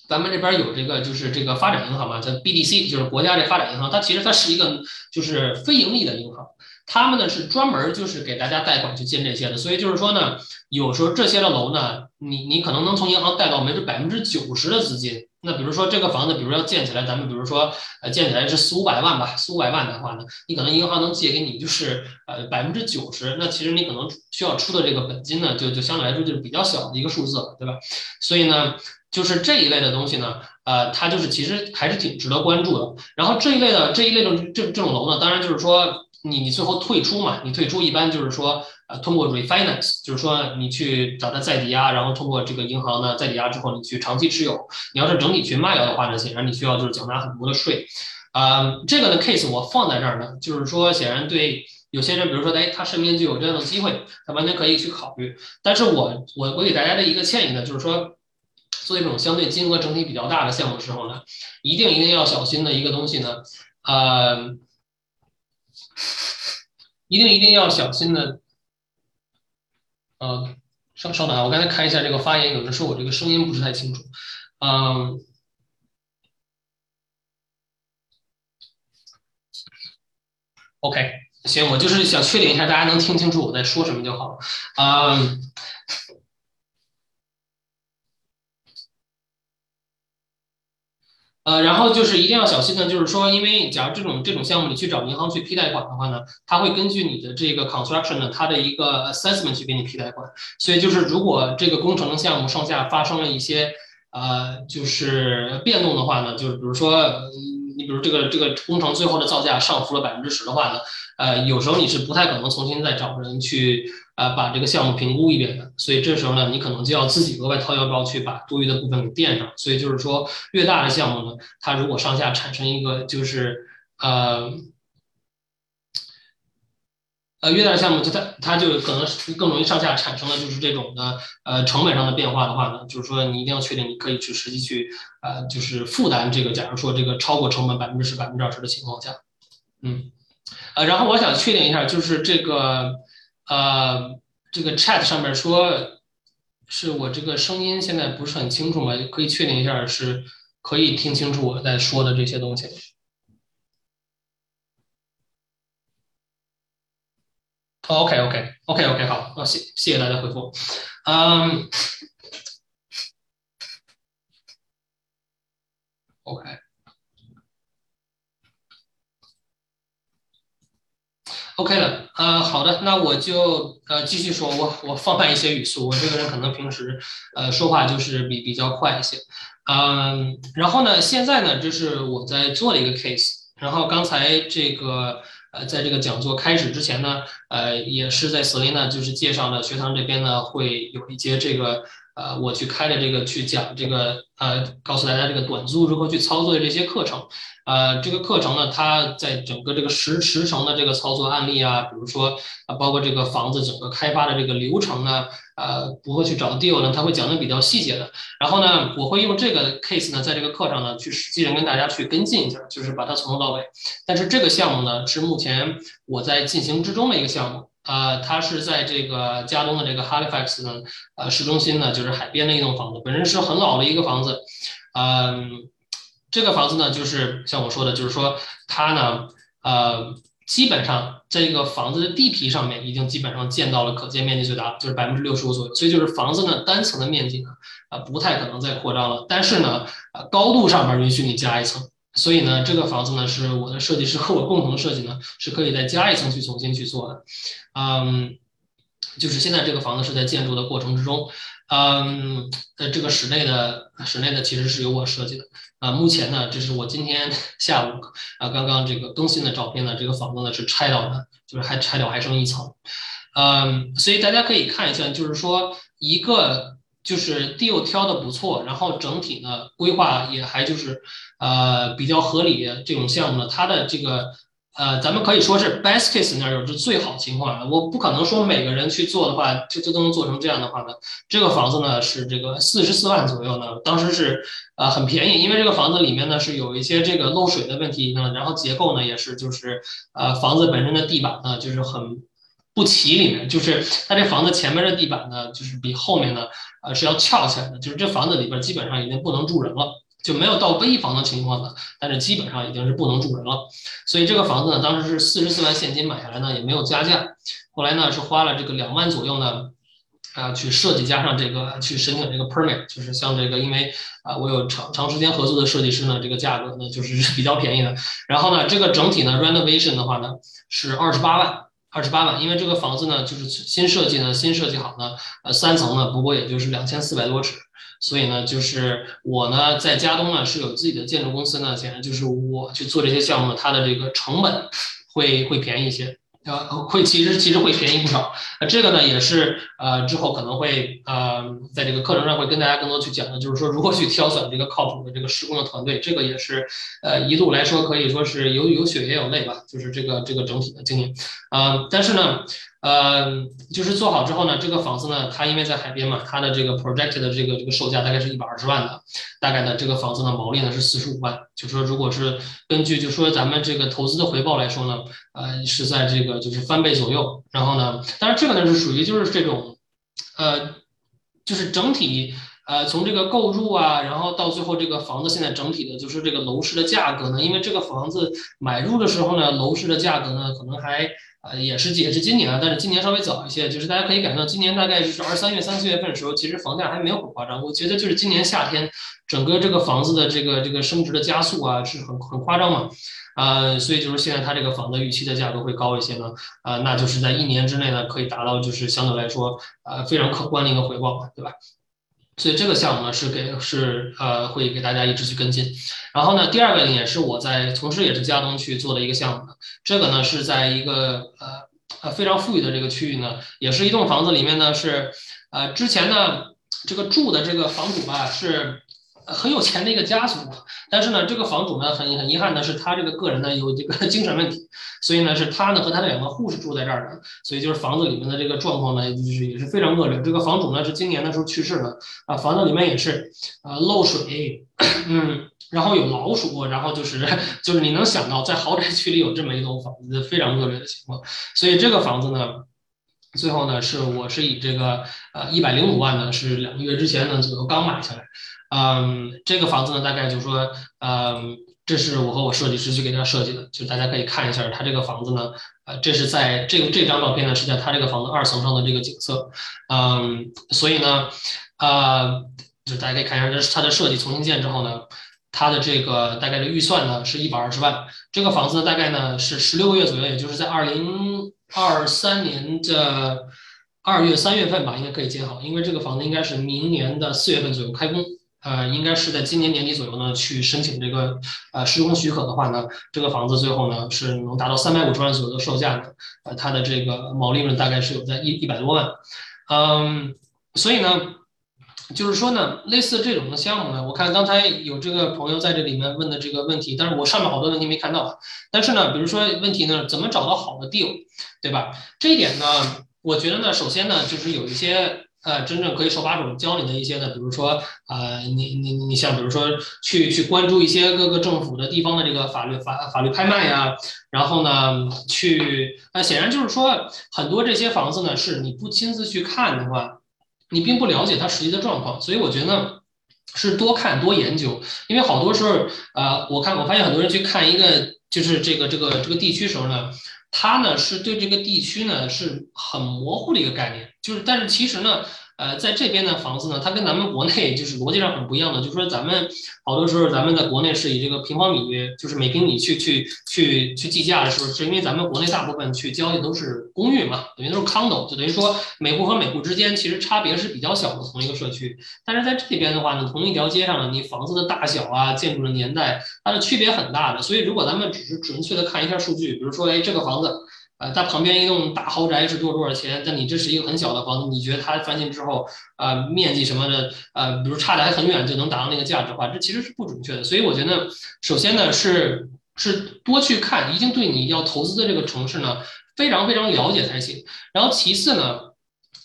咱们这边有这个就是这个发展银行嘛，叫 BDC，就是国家这发展银行，它其实它是一个就是非盈利的银行。他们呢是专门就是给大家贷款去建这些的，所以就是说呢，有时候这些的楼呢，你你可能能从银行贷到没准百分之九十的资金。那比如说这个房子，比如要建起来，咱们比如说呃建起来是四五百万吧，四五百万的话呢，你可能银行能借给你就是呃百分之九十，那其实你可能需要出的这个本金呢，就就相对来说就是比较小的一个数字了，对吧？所以呢，就是这一类的东西呢，呃，它就是其实还是挺值得关注的。然后这一类的这一类的这这种楼呢，当然就是说。你你最后退出嘛？你退出一般就是说，呃，通过 refinance，就是说你去找他再抵押，然后通过这个银行呢再抵押之后，你去长期持有。你要是整体去卖掉的话呢，显然你需要就是缴纳很多的税。啊，这个呢 case 我放在这儿呢，就是说显然对有些人，比如说，哎，他身边就有这样的机会，他完全可以去考虑。但是我我我给大家的一个建议呢，就是说，做一种相对金额整体比较大的项目的时候呢，一定一定要小心的一个东西呢，呃。一定一定要小心的，呃，稍稍等啊，我刚才看一下这个发言，有人说我这个声音不是太清楚，嗯，OK，行，我就是想确定一下，大家能听清楚我在说什么就好了，嗯。呃，然后就是一定要小心的，就是说，因为假如这种这种项目你去找银行去批贷款的话呢，他会根据你的这个 construction 呢，它的一个 assessment 去给你批贷款。所以就是如果这个工程项目上下发生了一些呃就是变动的话呢，就是比如说你比如这个这个工程最后的造价上浮了百分之十的话呢，呃，有时候你是不太可能重新再找人去。啊，把这个项目评估一遍的，所以这时候呢，你可能就要自己额外掏腰包去把多余的部分给垫上。所以就是说，越大的项目呢，它如果上下产生一个就是呃呃越大的项目，就它它就可能更容易上下产生了就是这种的呃成本上的变化的话呢，就是说你一定要确定你可以去实际去呃就是负担这个，假如说这个超过成本百分之十、百分之二十的情况下，嗯呃，然后我想确定一下，就是这个。呃，这个 chat 上面说，是我这个声音现在不是很清楚吗？可以确定一下，是可以听清楚我在说的这些东西。OK，OK，OK，OK，好，好，谢谢谢大家回复。嗯，OK。OK 了，呃，好的，那我就呃继续说，我我放慢一些语速，我这个人可能平时呃说话就是比比较快一些，嗯，然后呢，现在呢，这是我在做的一个 case，然后刚才这个呃在这个讲座开始之前呢，呃也是在 Selina 就是介绍了学堂这边呢会有一节这个呃我去开的这个去讲这个呃告诉大家这个短租如何去操作的这些课程。呃，这个课程呢，它在整个这个十十成的这个操作案例啊，比如说啊，包括这个房子整个开发的这个流程呢，呃，如何去找 deal 呢？他会讲的比较细节的。然后呢，我会用这个 case 呢，在这个课上呢，去实际上跟大家去跟进一下，就是把它从头到尾。但是这个项目呢，是目前我在进行之中的一个项目，呃，它是在这个加东的这个 Halifax 呢，呃，市中心呢，就是海边的一栋房子，本身是很老的一个房子，嗯。这个房子呢，就是像我说的，就是说它呢，呃，基本上这个房子的地皮上面已经基本上建到了可见面积最大，就是百分之六十五左右。所以就是房子呢，单层的面积呢，啊，不太可能再扩张了。但是呢，呃，高度上面允许你加一层。所以呢，这个房子呢，是我的设计师和我共同设计呢，是可以再加一层去重新去做的。嗯，就是现在这个房子是在建筑的过程之中，嗯，呃，这个室内的室内的其实是由我设计的，啊，目前呢，这是我今天 下午啊刚刚这个更新的照片呢，这个房子呢是拆掉的，就是还拆掉还剩一层，嗯，所以大家可以看一下，就是说一个就是地又挑的不错，然后整体呢规划也还就是呃比较合理这种项目呢，它的这个。呃，咱们可以说是 best case scenario 是最好情况了。我不可能说每个人去做的话，就就都能做成这样的话呢。这个房子呢是这个四十四万左右呢，当时是呃很便宜，因为这个房子里面呢是有一些这个漏水的问题呢，然后结构呢也是就是呃房子本身的地板呢就是很不齐，里面就是它这房子前面的地板呢就是比后面呢呃是要翘起来的，就是这房子里边基本上已经不能住人了。就没有到危房的情况呢，但是基本上已经是不能住人了。所以这个房子呢，当时是四十四万现金买下来呢，也没有加价。后来呢，是花了这个两万左右呢，啊，去设计加上这个去申请这个 permit，就是像这个，因为啊，我有长长时间合作的设计师呢，这个价格呢就是比较便宜的。然后呢，这个整体呢 renovation 的话呢是二十八万，二十八万，因为这个房子呢就是新设计呢，新设计好呢，呃，三层呢，不过也就是两千四百多尺。所以呢，就是我呢，在嘉东呢是有自己的建筑公司呢，显然就是我去做这些项目，它的这个成本会会便宜一些。呃，会其实其实会便宜不少。那这个呢，也是呃之后可能会呃在这个课程上会跟大家更多去讲的，就是说如何去挑选这个靠谱的这个施工的团队。这个也是呃一路来说可以说是有有血也有泪吧，就是这个这个整体的经验。啊，但是呢，呃，就是做好之后呢，这个房子呢，它因为在海边嘛，它的这个 project 的这个这个售价大概是一百二十万的，大概呢这个房子呢毛利呢是四十五万。就说如果是根据就说咱们这个投资的回报来说呢，呃是在这个就是翻倍左右。然后呢，当然这个呢是属于就是这种，呃，就是整体呃从这个购入啊，然后到最后这个房子现在整体的就是这个楼市的价格呢，因为这个房子买入的时候呢，楼市的价格呢可能还。呃，也是也是今年啊，但是今年稍微早一些，就是大家可以感受到今年大概就是二三月、三四月份的时候，其实房价还没有很夸张。我觉得就是今年夏天，整个这个房子的这个这个升值的加速啊，是很很夸张嘛，啊，所以就是现在它这个房子预期的价格会高一些呢，啊，那就是在一年之内呢，可以达到就是相对来说呃非常可观的一个回报嘛，对吧？所以这个项目呢是给是呃会给大家一直去跟进，然后呢第二个呢也是我在同时也是江东去做的一个项目，这个呢是在一个呃呃非常富裕的这个区域呢，也是一栋房子里面呢是呃之前呢这个住的这个房主吧是。很有钱的一个家族，但是呢，这个房主呢，很很遗憾的是，他这个个人呢有这个 精神问题，所以呢，是他呢和他的两个护士住在这儿的，所以就是房子里面的这个状况呢，就是也是非常恶劣。这个房主呢是今年的时候去世了啊，房子里面也是啊漏水，嗯，然后有老鼠，然后就是就是你能想到在豪宅区里有这么一栋房子，非常恶劣的情况。所以这个房子呢，最后呢是我是以这个呃一百零五万呢，是两个月之前呢左右刚买下来。嗯，这个房子呢，大概就是说，嗯，这是我和我设计师去给他设计的，就大家可以看一下，他这个房子呢，呃，这是在这个这张照片呢是在他这个房子二层上的这个景色，嗯，所以呢，呃，就大家可以看一下，这是他的设计重新建之后呢，他的这个大概的预算呢是一百二十万，这个房子大概呢是十六个月左右，也就是在二零二三年的二月三月份吧，应该可以建好，因为这个房子应该是明年的四月份左右开工。呃，应该是在今年年底左右呢，去申请这个呃施工许可的话呢，这个房子最后呢是能达到三百五十万左右的售价的，呃，它的这个毛利润大概是有在一一百多万，嗯，所以呢，就是说呢，类似这种的项目呢，我看刚才有这个朋友在这里面问的这个问题，但是我上面好多问题没看到，但是呢，比如说问题呢，怎么找到好的 deal，对吧？这一点呢，我觉得呢，首先呢，就是有一些。呃，真正可以手把手教你的一些呢，比如说，呃，你你你像比如说去去关注一些各个政府的地方的这个法律法法律拍卖呀，然后呢，去，呃，显然就是说很多这些房子呢，是你不亲自去看的话，你并不了解它实际的状况，所以我觉得是多看多研究，因为好多时候，呃，我看我发现很多人去看一个就是这个这个这个地区时候呢。它呢是对这个地区呢是很模糊的一个概念，就是但是其实呢，呃，在这边的房子呢，它跟咱们国内 就是逻辑上很不一样的，就是说咱们好多时候咱们在国内是以这个平方米，就是每平米去去去去计价的时候，是因为咱们国内大部分去交易都是公寓嘛，等于都是 condo，就等于说每户和每户之间其实差别是比较小的同一个社区。但是在这边的话呢，同一条街上呢，你房子的大小啊、建筑的年代，它的区别很大的。所以如果咱们只是纯粹的看一下数据，比如说，哎，这个房子。呃，它旁边一栋大豪宅是多多少钱？但你这是一个很小的房子，你觉得它翻新之后，呃，面积什么的，呃，比如差的还很远，就能达到那个价值的话，这其实是不准确的。所以我觉得，首先呢是是多去看，一定对你要投资的这个城市呢非常非常了解才行。然后其次呢，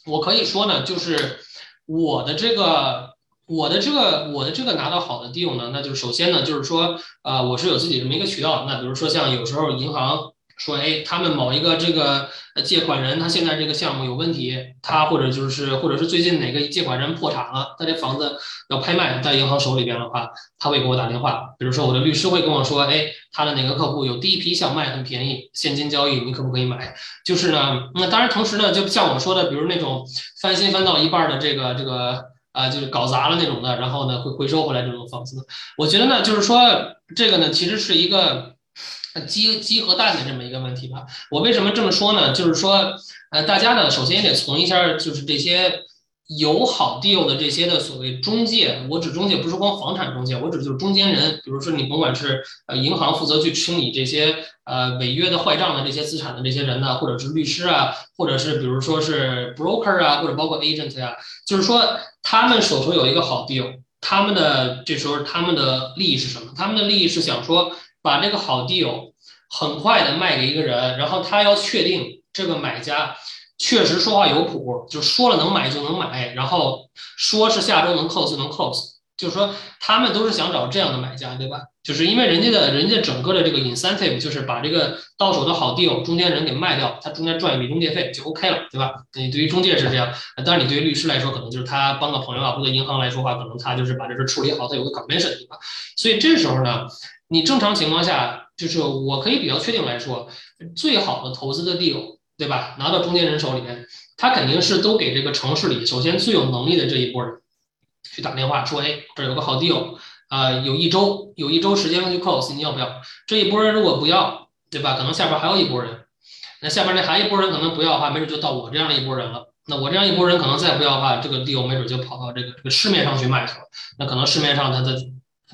我可以说呢，就是我的这个我的这个我的这个拿到好的 deal 呢，那就是首先呢就是说，呃，我是有自己这么一个渠道。那比如说像有时候银行。说，哎，他们某一个这个借款人，他现在这个项目有问题，他或者就是，或者是最近哪个借款人破产了，他这房子要拍卖，在银行手里边的话，他会给我打电话。比如说，我的律师会跟我说，哎，他的哪个客户有第一批想卖，很便宜，现金交易，你可不可以买？就是呢，那当然，同时呢，就像我说的，比如那种翻新翻到一半的这个这个啊，就是搞砸了那种的，然后呢会回收回来这种房子，我觉得呢，就是说这个呢，其实是一个。鸡鸡和蛋的这么一个问题吧，我为什么这么说呢？就是说，呃，大家呢，首先也得从一下，就是这些有好 deal 的这些的所谓中介，我指中介不是光房产中介，我指就是中间人，比如说你甭管是呃银行负责去清理这些呃违约的坏账的这些资产的这些人呢，或者是律师啊，或者是比如说是 broker 啊，或者包括 agent 呀，就是说他们手头有一个好 deal，他们的这时候他们的利益是什么？他们的利益是想说。把这个好 deal 很快的卖给一个人，然后他要确定这个买家确实说话有谱，就说了能买就能买，然后说是下周能 close 能 close，就是说他们都是想找这样的买家，对吧？就是因为人家的人家整个的这个 incentive 就是把这个到手的好 deal 中间人给卖掉，他中间赚一笔中介费就 OK 了，对吧？你对于中介是这样，但是你对于律师来说，可能就是他帮个朋友啊，或者银行来说话，可能他就是把这事处理好，他有个 commission，对吧？所以这时候呢。你正常情况下，就是我可以比较确定来说，最好的投资的 deal，对吧？拿到中间人手里面，他肯定是都给这个城市里首先最有能力的这一波人去打电话说，哎，这有个好 deal，啊，有一周有一周时间去 close，你要不要？这一波人如果不要，对吧？可能下边还有一波人，那下边那还一波人可能不要的话，没准就到我这样的一波人了。那我这样一波人可能再不要的话，这个 deal 没准就跑到这个这个市面上去卖去了。那可能市面上它的。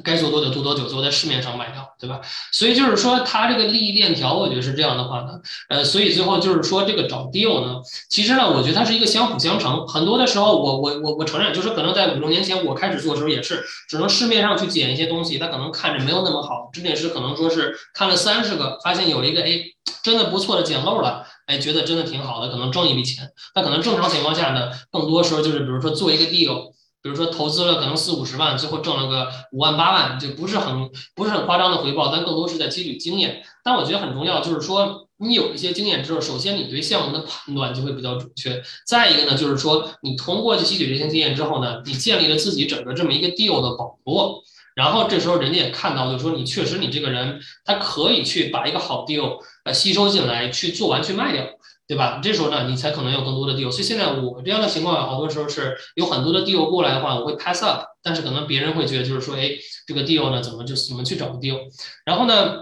该做多久做多久，最后在市面上卖掉，对吧？所以就是说，它这个利益链条，我觉得是这样的话呢，呃，所以最后就是说，这个找 deal 呢，其实呢，我觉得它是一个相辅相成。很多的时候，我我我我承认，就是可能在五六年前我开始做的时候，也是只能市面上去捡一些东西，它可能看着没有那么好。制定师可能说是看了三十个，发现有一个哎，真的不错的捡漏了，哎，觉得真的挺好的，可能挣一笔钱。那可能正常情况下呢，更多时候就是比如说做一个 deal。比如说投资了可能四五十万，最后挣了个五万八万，就不是很不是很夸张的回报，但更多是在积累经验。但我觉得很重要，就是说你有一些经验之后，首先你对项目的判断就会比较准确。再一个呢，就是说你通过去吸取这些经验之后呢，你建立了自己整个这么一个 deal 的网络，然后这时候人家也看到，就是说你确实你这个人他可以去把一个好 deal 呃吸收进来，去做完去卖掉。对吧？这时候呢，你才可能有更多的 deal。所以现在我这样的情况，好多时候是有很多的 deal 过来的话，我会 pass up。但是可能别人会觉得，就是说，哎，这个 deal 呢，怎么就怎么去找 deal？然后呢，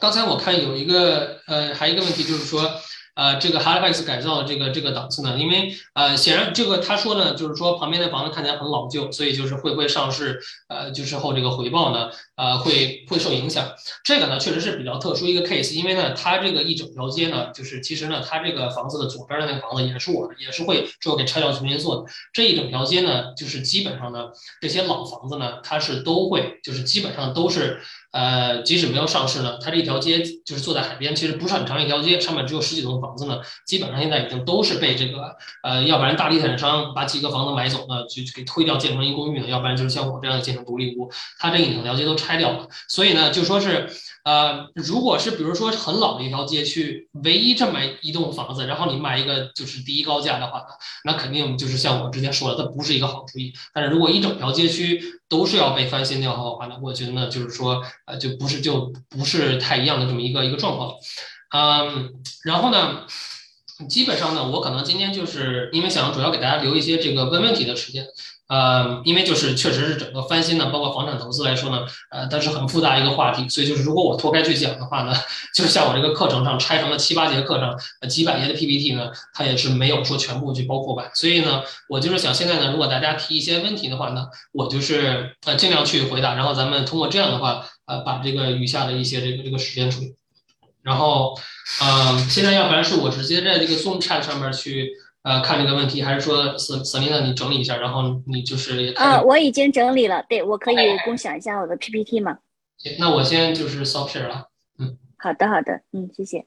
刚才我看有一个呃，还有一个问题就是说。呃，这个 Halifax 改造的这个这个档次呢，因为呃，显然这个他说呢，就是说旁边的房子看起来很老旧，所以就是会不会上市，呃，就是后这个回报呢，呃，会会受影响。这个呢，确实是比较特殊一个 case，因为呢，它这个一整条街呢，就是其实呢，它这个房子的左边的那个房子也是我的，也是会之后给拆掉重新做的。这一整条街呢，就是基本上呢，这些老房子呢，它是都会，就是基本上都是。呃，即使没有上市呢，它这一条街就是坐在海边，其实不是很长一条街，上面只有十几栋房子呢，基本上现在已经都是被这个呃，要不然大地产商把几个房子买走呢，就给推掉建成一公寓呢，要不然就是像我这样建成独立屋，它这一整条街都拆掉了，所以呢，就说是。呃，如果是比如说很老的一条街区，唯一这么一栋房子，然后你买一个就是第一高价的话，那肯定就是像我之前说的，它不是一个好主意。但是如果一整条街区都是要被翻新掉的话，那我觉得呢，就是说，呃，就不是就不是太一样的这么一个一个状况。嗯，然后呢，基本上呢，我可能今天就是因为想主要给大家留一些这个问问题的时间。呃，因为就是确实是整个翻新呢，包括房产投资来说呢，呃，它是很复杂一个话题，所以就是如果我脱开去讲的话呢，就像我这个课程上拆成了七八节课程，呃，几百页的 PPT 呢，它也是没有说全部去包括完，所以呢，我就是想现在呢，如果大家提一些问题的话呢，我就是呃尽量去回答，然后咱们通过这样的话，呃，把这个余下的一些这个这个时间处理，然后，嗯，现在要不然是我直接在这个 Zoom Chat 上面去。呃，看这个问题，还是说瑟瑟琳娜，你整理一下，然后你就是啊，我已经整理了，对我可以共享一下我的 PPT 吗？行，那我先就是 stop share 了，嗯，好的，好的，嗯，谢谢。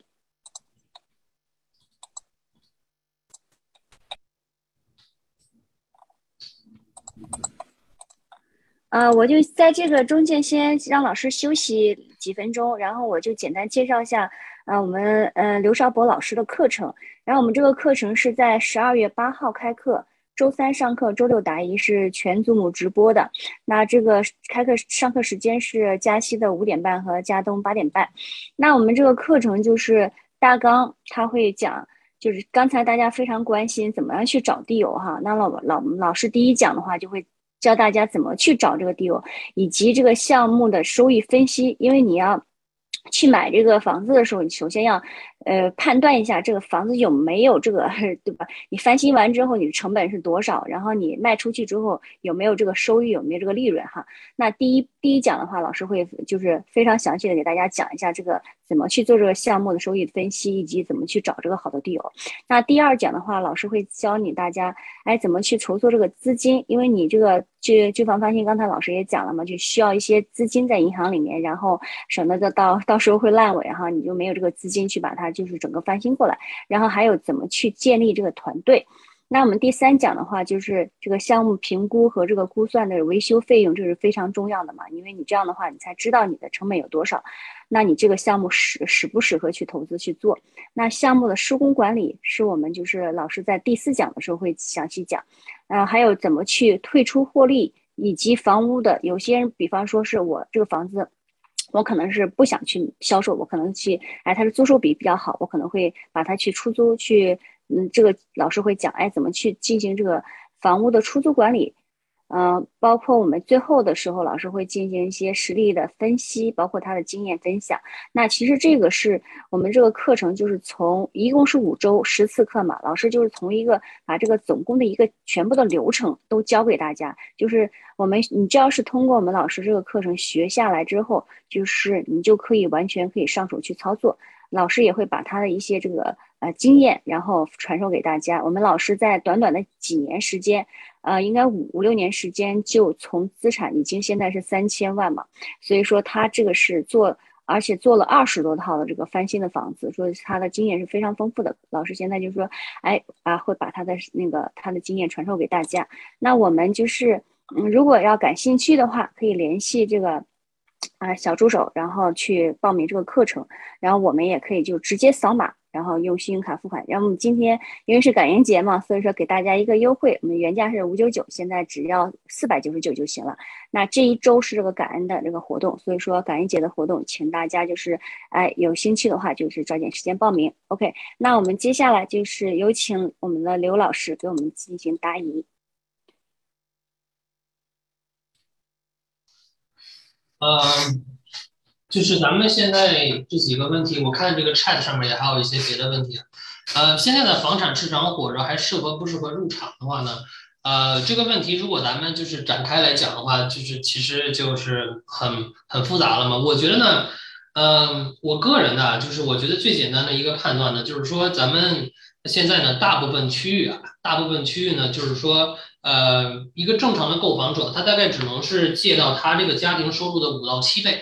呃，我就在这个中间先让老师休息几分钟，然后我就简单介绍一下。啊，我们呃刘少博老师的课程，然后我们这个课程是在十二月八号开课，周三上课，周六答疑，是全祖母直播的。那这个开课上课时间是加西的五点半和加东八点半。那我们这个课程就是大纲，他会讲，就是刚才大家非常关心怎么样去找地友哈。那老老老师第一讲的话就会教大家怎么去找这个 deal，，以及这个项目的收益分析，因为你要。去买这个房子的时候，你首先要，呃，判断一下这个房子有没有这个，对吧？你翻新完之后，你的成本是多少？然后你卖出去之后有没有这个收益，有没有这个利润？哈，那第一第一讲的话，老师会就是非常详细的给大家讲一下这个。怎么去做这个项目的收益分析，以及怎么去找这个好的地友？那第二讲的话，老师会教你大家，哎，怎么去筹措这个资金？因为你这个居居房翻新，刚才老师也讲了嘛，就需要一些资金在银行里面，然后省得到到时候会烂尾哈，你就没有这个资金去把它就是整个翻新过来。然后还有怎么去建立这个团队？那我们第三讲的话，就是这个项目评估和这个估算的维修费用，这是非常重要的嘛，因为你这样的话，你才知道你的成本有多少。那你这个项目适适不适合去投资去做？那项目的施工管理是我们就是老师在第四讲的时候会详细讲，呃，还有怎么去退出获利，以及房屋的有些人，比方说是我这个房子，我可能是不想去销售，我可能去，哎，它是租售比比较好，我可能会把它去出租去，嗯，这个老师会讲，哎，怎么去进行这个房屋的出租管理。嗯，包括我们最后的时候，老师会进行一些实例的分析，包括他的经验分享。那其实这个是我们这个课程，就是从一共是五周十次课嘛，老师就是从一个把这个总共的一个全部的流程都教给大家。就是我们你只要是通过我们老师这个课程学下来之后，就是你就可以完全可以上手去操作。老师也会把他的一些这个呃经验，然后传授给大家。我们老师在短短的几年时间。呃，应该五五六年时间就从资产已经现在是三千万嘛，所以说他这个是做，而且做了二十多套的这个翻新的房子，说他的经验是非常丰富的。老师现在就说，哎啊，会把他的那个他的经验传授给大家。那我们就是，嗯，如果要感兴趣的话，可以联系这个啊小助手，然后去报名这个课程，然后我们也可以就直接扫码。然后用信用卡付款，然后我们今天因为是感恩节嘛，所以说给大家一个优惠，我们原价是五九九，现在只要四百九十九就行了。那这一周是这个感恩的这个活动，所以说感恩节的活动，请大家就是哎有兴趣的话，就是抓紧时间报名。OK，那我们接下来就是有请我们的刘老师给我们进行答疑。嗯。就是咱们现在这几个问题，我看这个 chat 上面也还有一些别的问题。呃，现在的房产市场火热，还适合不适合入场的话呢？呃，这个问题如果咱们就是展开来讲的话，就是其实就是很很复杂了嘛。我觉得呢，嗯，我个人呢，就是我觉得最简单的一个判断呢，就是说咱们现在呢，大部分区域啊，大部分区域呢，就是说，呃，一个正常的购房者，他大概只能是借到他这个家庭收入的五到七倍。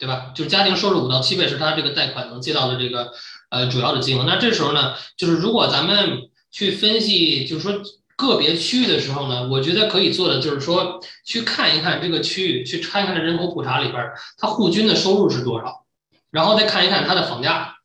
对吧？就是家庭收入五到七倍是他这个贷款能借到的这个呃主要的金额。那这时候呢，就是如果咱们去分析，就是说个别区域的时候呢，我觉得可以做的就是说去看一看这个区域，去看一看人口普查里边它户均的收入是多少，然后再看一看它的房价。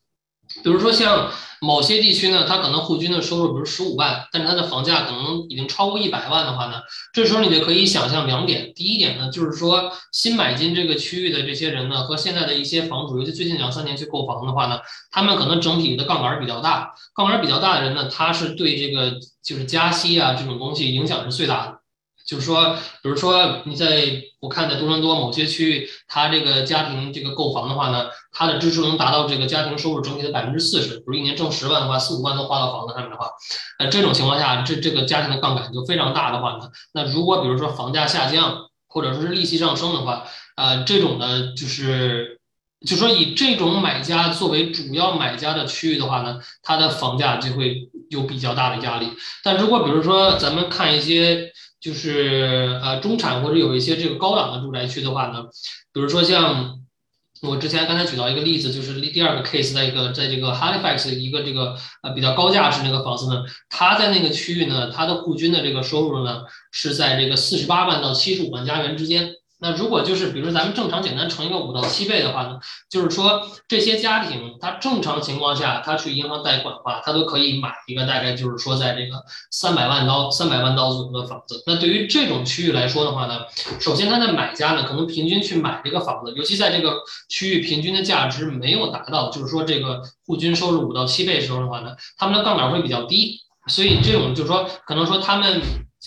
比如说像某些地区呢，它可能户均的收入比如十五万，但是它的房价可能已经超过一百万的话呢，这时候你就可以想象两点。第一点呢，就是说新买进这个区域的这些人呢，和现在的一些房主，尤其最近两三年去购房的话呢，他们可能整体的杠杆比较大，杠杆比较大的人呢，他是对这个就是加息啊这种东西影响是最大的。就是说，比如说你在我看在多伦多某些区域，他这个家庭这个购房的话呢，他的支出能达到这个家庭收入整体的百分之四十。比如一年挣十万的话，四五万都花到房子上面的话，呃，这种情况下，这这个家庭的杠杆就非常大的话呢，那如果比如说房价下降，或者说是利息上升的话，呃，这种呢，就是就说以这种买家作为主要买家的区域的话呢，它的房价就会有比较大的压力。但如果比如说咱们看一些。就是呃中产或者有一些这个高档的住宅区的话呢，比如说像我之前刚才举到一个例子，就是第二个 case，在一个在这个 Halifax 一个这个呃比较高价值那个房子呢，它在那个区域呢，它的户均的这个收入呢是在这个四十八万到七十五万加元之间。那如果就是比如咱们正常简单乘一个五到七倍的话呢，就是说这些家庭他正常情况下他去银行贷款的话，他都可以买一个大概就是说在这个三百万到三百万到左右的房子。那对于这种区域来说的话呢，首先他的买家呢可能平均去买这个房子，尤其在这个区域平均的价值没有达到，就是说这个户均收入五到七倍时候的话呢，他们的杠杆会比较低，所以这种就是说可能说他们。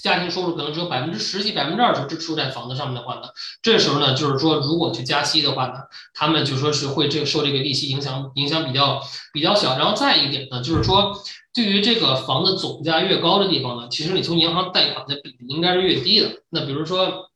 家庭收入可能只有百分之十几、百分之二十支出在房子上面的话呢，这时候呢，就是说如果去加息的话呢，他们就说是会这个受这个利息影响，影响比较比较小。然后再一点呢，就是说对于这个房子总价越高的地方呢，其实你从银行贷款的比例应该是越低的。那比如说，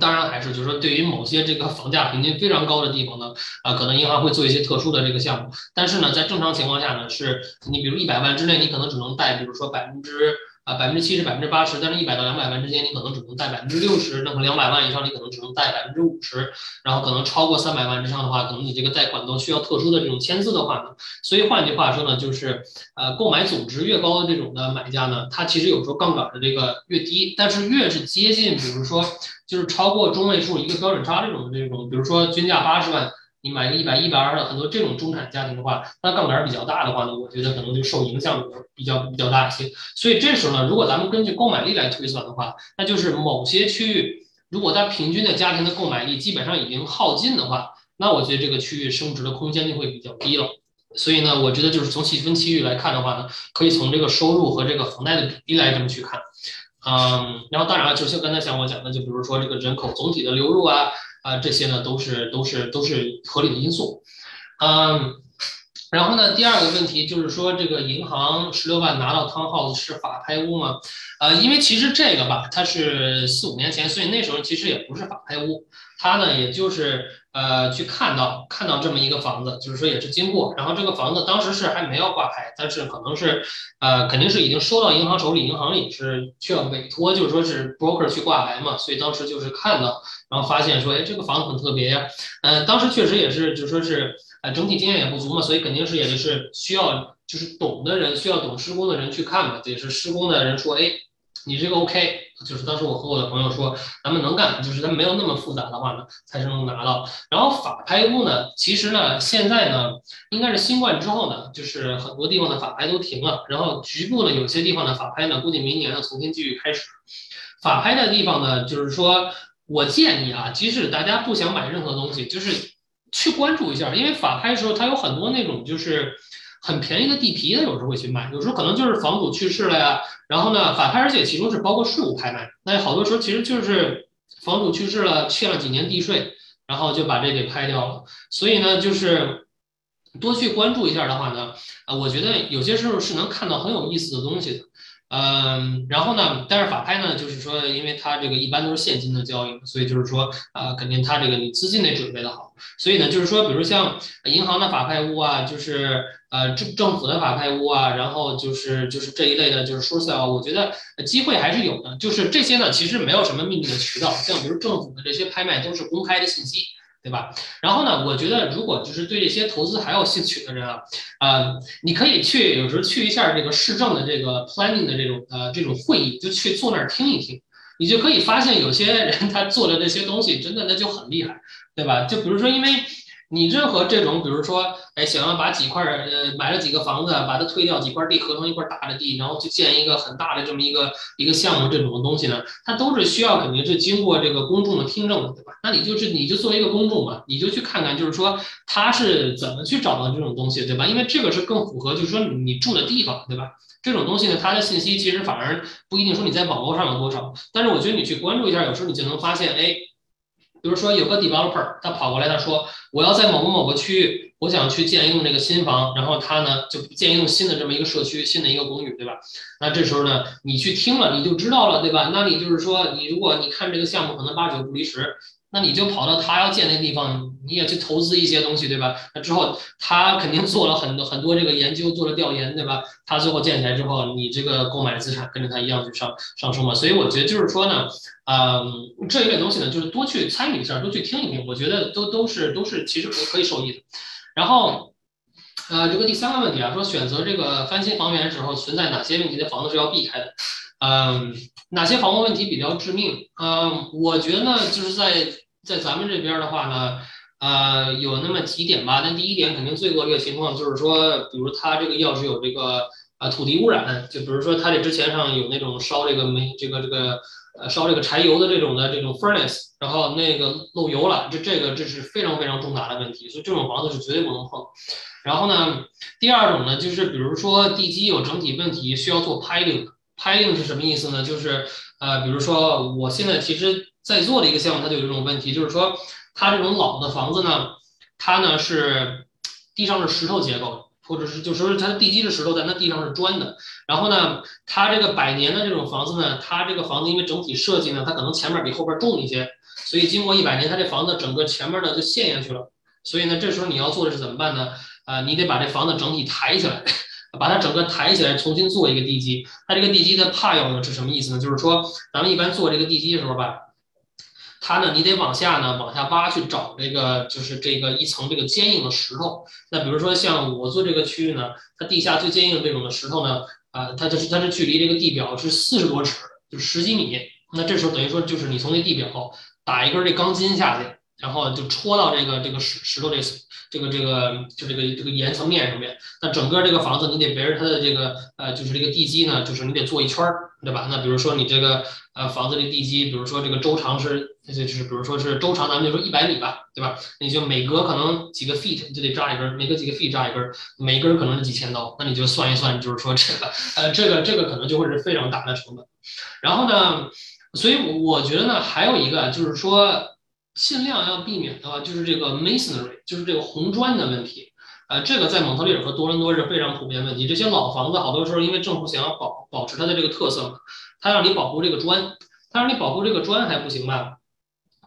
当然还是就是说对于某些这个房价平均非常高的地方呢，啊，可能银行会做一些特殊的这个项目。但是呢，在正常情况下呢，是你比如一百万之内，你可能只能贷，比如说百分之。啊，百分之七十、百分之八十，但是一百到两百万之间，你可能只能贷百分之六十；那么两百万以上，你可能只能贷百分之五十。然后可能超过三百万之上的话，可能你这个贷款都需要特殊的这种签字的话呢。所以换句话说呢，就是呃，购买总值越高的这种的买家呢，他其实有时候杠杆的这个越低，但是越是接近，比如说就是超过中位数一个标准差这种这种，比如说均价八十万。你买个一百一百二的很多这种中产家庭的话，那杠杆比较大的话呢，我觉得可能就受影响比较比较大一些。所以这时候呢，如果咱们根据购买力来推算的话，那就是某些区域如果它平均的家庭的购买力基本上已经耗尽的话，那我觉得这个区域升值的空间就会比较低了。所以呢，我觉得就是从细分区域来看的话呢，可以从这个收入和这个房贷的比例来这么去看。嗯，然后当然了，就像刚才像我讲的，就比如说这个人口总体的流入啊。啊，这些呢都是都是都是合理的因素，嗯，然后呢，第二个问题就是说，这个银行十六万拿到汤 house 是法拍屋吗？呃，因为其实这个吧，它是四五年前，所以那时候其实也不是法拍屋，它呢也就是。呃，去看到看到这么一个房子，就是说也是经过，然后这个房子当时是还没有挂牌，但是可能是，呃，肯定是已经收到银行手里，银行里是需要委托，就是说是 broker 去挂牌嘛，所以当时就是看到，然后发现说，哎，这个房子很特别呀，嗯，当时确实也是，就说是，呃，整体经验也不足嘛，所以肯定是也就是需要就是懂的人，需要懂施工的人去看嘛，也是施工的人说，哎。你这个 OK，就是当时我和我的朋友说，咱们能干，就是它没有那么复杂的话呢，才是能拿到。然后法拍屋呢，其实呢，现在呢，应该是新冠之后呢，就是很多地方的法拍都停了。然后局部呢，有些地方的法拍呢，估计明年要重新继续开始。法拍的地方呢，就是说我建议啊，即使大家不想买任何东西，就是去关注一下，因为法拍的时候它有很多那种就是。很便宜的地皮，他有时候会去卖，有时候可能就是房主去世了呀，然后呢，法拍，而且其中是包括税务拍卖，那好多时候其实就是房主去世了，欠了几年地税，然后就把这给拍掉了。所以呢，就是多去关注一下的话呢，啊，我觉得有些时候是能看到很有意思的东西的。嗯，然后呢，但是法拍呢，就是说，因为它这个一般都是现金的交易，所以就是说，啊，肯定它这个你资金得准备的好，所以呢，就是说，比如像银行的法拍屋啊，就是呃政政府的法拍屋啊，然后就是就是这一类的，就是说 sale，我觉得机会还是有的。就是这些呢，其实没有什么秘密的渠道，像比如政府的这些拍卖都是公开的信息。对吧？然后呢，我觉得如果就是对这些投资还有兴趣的人啊，呃，你可以去有时候去一下这个市政的这个 planning 的这种呃这种会议，就去坐那儿听一听，你就可以发现有些人他做的那些东西真的那就很厉害，对吧？就比如说，因为你任何这种，比如说，哎，想要把几块呃买了几个房子，把它推掉几块地合成一块大的地，然后去建一个很大的这么一个一个项目，这种东西呢，它都是需要肯定是经过这个公众的听证的，对吧？那你就是你就作为一个公众嘛，你就去看看，就是说他是怎么去找到这种东西，对吧？因为这个是更符合，就是说你住的地方，对吧？这种东西呢，它的信息其实反而不一定说你在网络上有多少，但是我觉得你去关注一下，有时候你就能发现，哎。比如说有个 developer，他跑过来，他说我要在某个某个区域，我想去建一栋这个新房，然后他呢就建一栋新的这么一个社区，新的一个公寓，对吧？那这时候呢，你去听了，你就知道了，对吧？那你就是说，你如果你看这个项目，可能八九不离十。那你就跑到他要建的地方，你也去投资一些东西，对吧？那之后他肯定做了很多很多这个研究，做了调研，对吧？他最后建起来之后，你这个购买资产跟着他一样去上上升嘛。所以我觉得就是说呢，嗯，这一类东西呢，就是多去参与一下，多去听一听，我觉得都都是都是其实可以受益的。然后，呃，这个第三个问题啊，说选择这个翻新房源的时候存在哪些问题的房子是要避开的？嗯，哪些房屋问题比较致命？嗯，我觉得呢，就是在在咱们这边的话呢，呃，有那么几点吧。那第一点肯定最恶劣情况就是说，比如它这个要是有这个呃土地污染，就比如说它这之前上有那种烧这个煤这个这个呃烧这个柴油的这种的这种 furnace，然后那个漏油了，这这个这是非常非常重大的问题，所以这种房子是绝对不能碰。然后呢，第二种呢就是比如说地基有整体问题，需要做 piling。piling 是什么意思呢？就是呃，比如说我现在其实。在做的一个项目，它就有这种问题，就是说，它这种老的房子呢，它呢是地上是石头结构，或者是就说它的地基是石头的，那地上是砖的。然后呢，它这个百年的这种房子呢，它这个房子因为整体设计呢，它可能前面比后边重一些，所以经过一百年，它这房子整个前面呢就陷下去了。所以呢，这时候你要做的是怎么办呢？呃，你得把这房子整体抬起来，把它整个抬起来，重新做一个地基。它这个地基的怕要呢是什么意思呢？就是说，咱们一般做这个地基的时候吧。它呢，你得往下呢，往下挖去找这个，就是这个一层这个坚硬的石头。那比如说像我做这个区域呢，它地下最坚硬的这种的石头呢，啊，它就是它是距离这个地表是四十多尺，就十几米。那这时候等于说就是你从那地表打一根这钢筋下去，然后就戳到这个这个石石头这这个这个就这个这个岩层面上面。那整个这个房子你得围着它的这个呃，就是这个地基呢，就是你得做一圈儿，对吧？那比如说你这个呃房子的地基，比如说这个周长是。就是，比如说是周长，咱们就说一百米吧，对吧？你就每隔可能几个 feet 就得扎一根，每隔几个 feet 扎一根，每根可能是几千刀，那你就算一算，就是说这个，呃，这个这个可能就会是非常大的成本。然后呢，所以我我觉得呢，还有一个就是说，尽量要避免的话，就是这个 masonry，就是这个红砖的问题。呃，这个在蒙特利尔和多伦多是非常普遍问题。这些老房子好多时候因为政府想要保保持它的这个特色嘛，它让你保护这个砖，它让你保护这个砖还不行吧？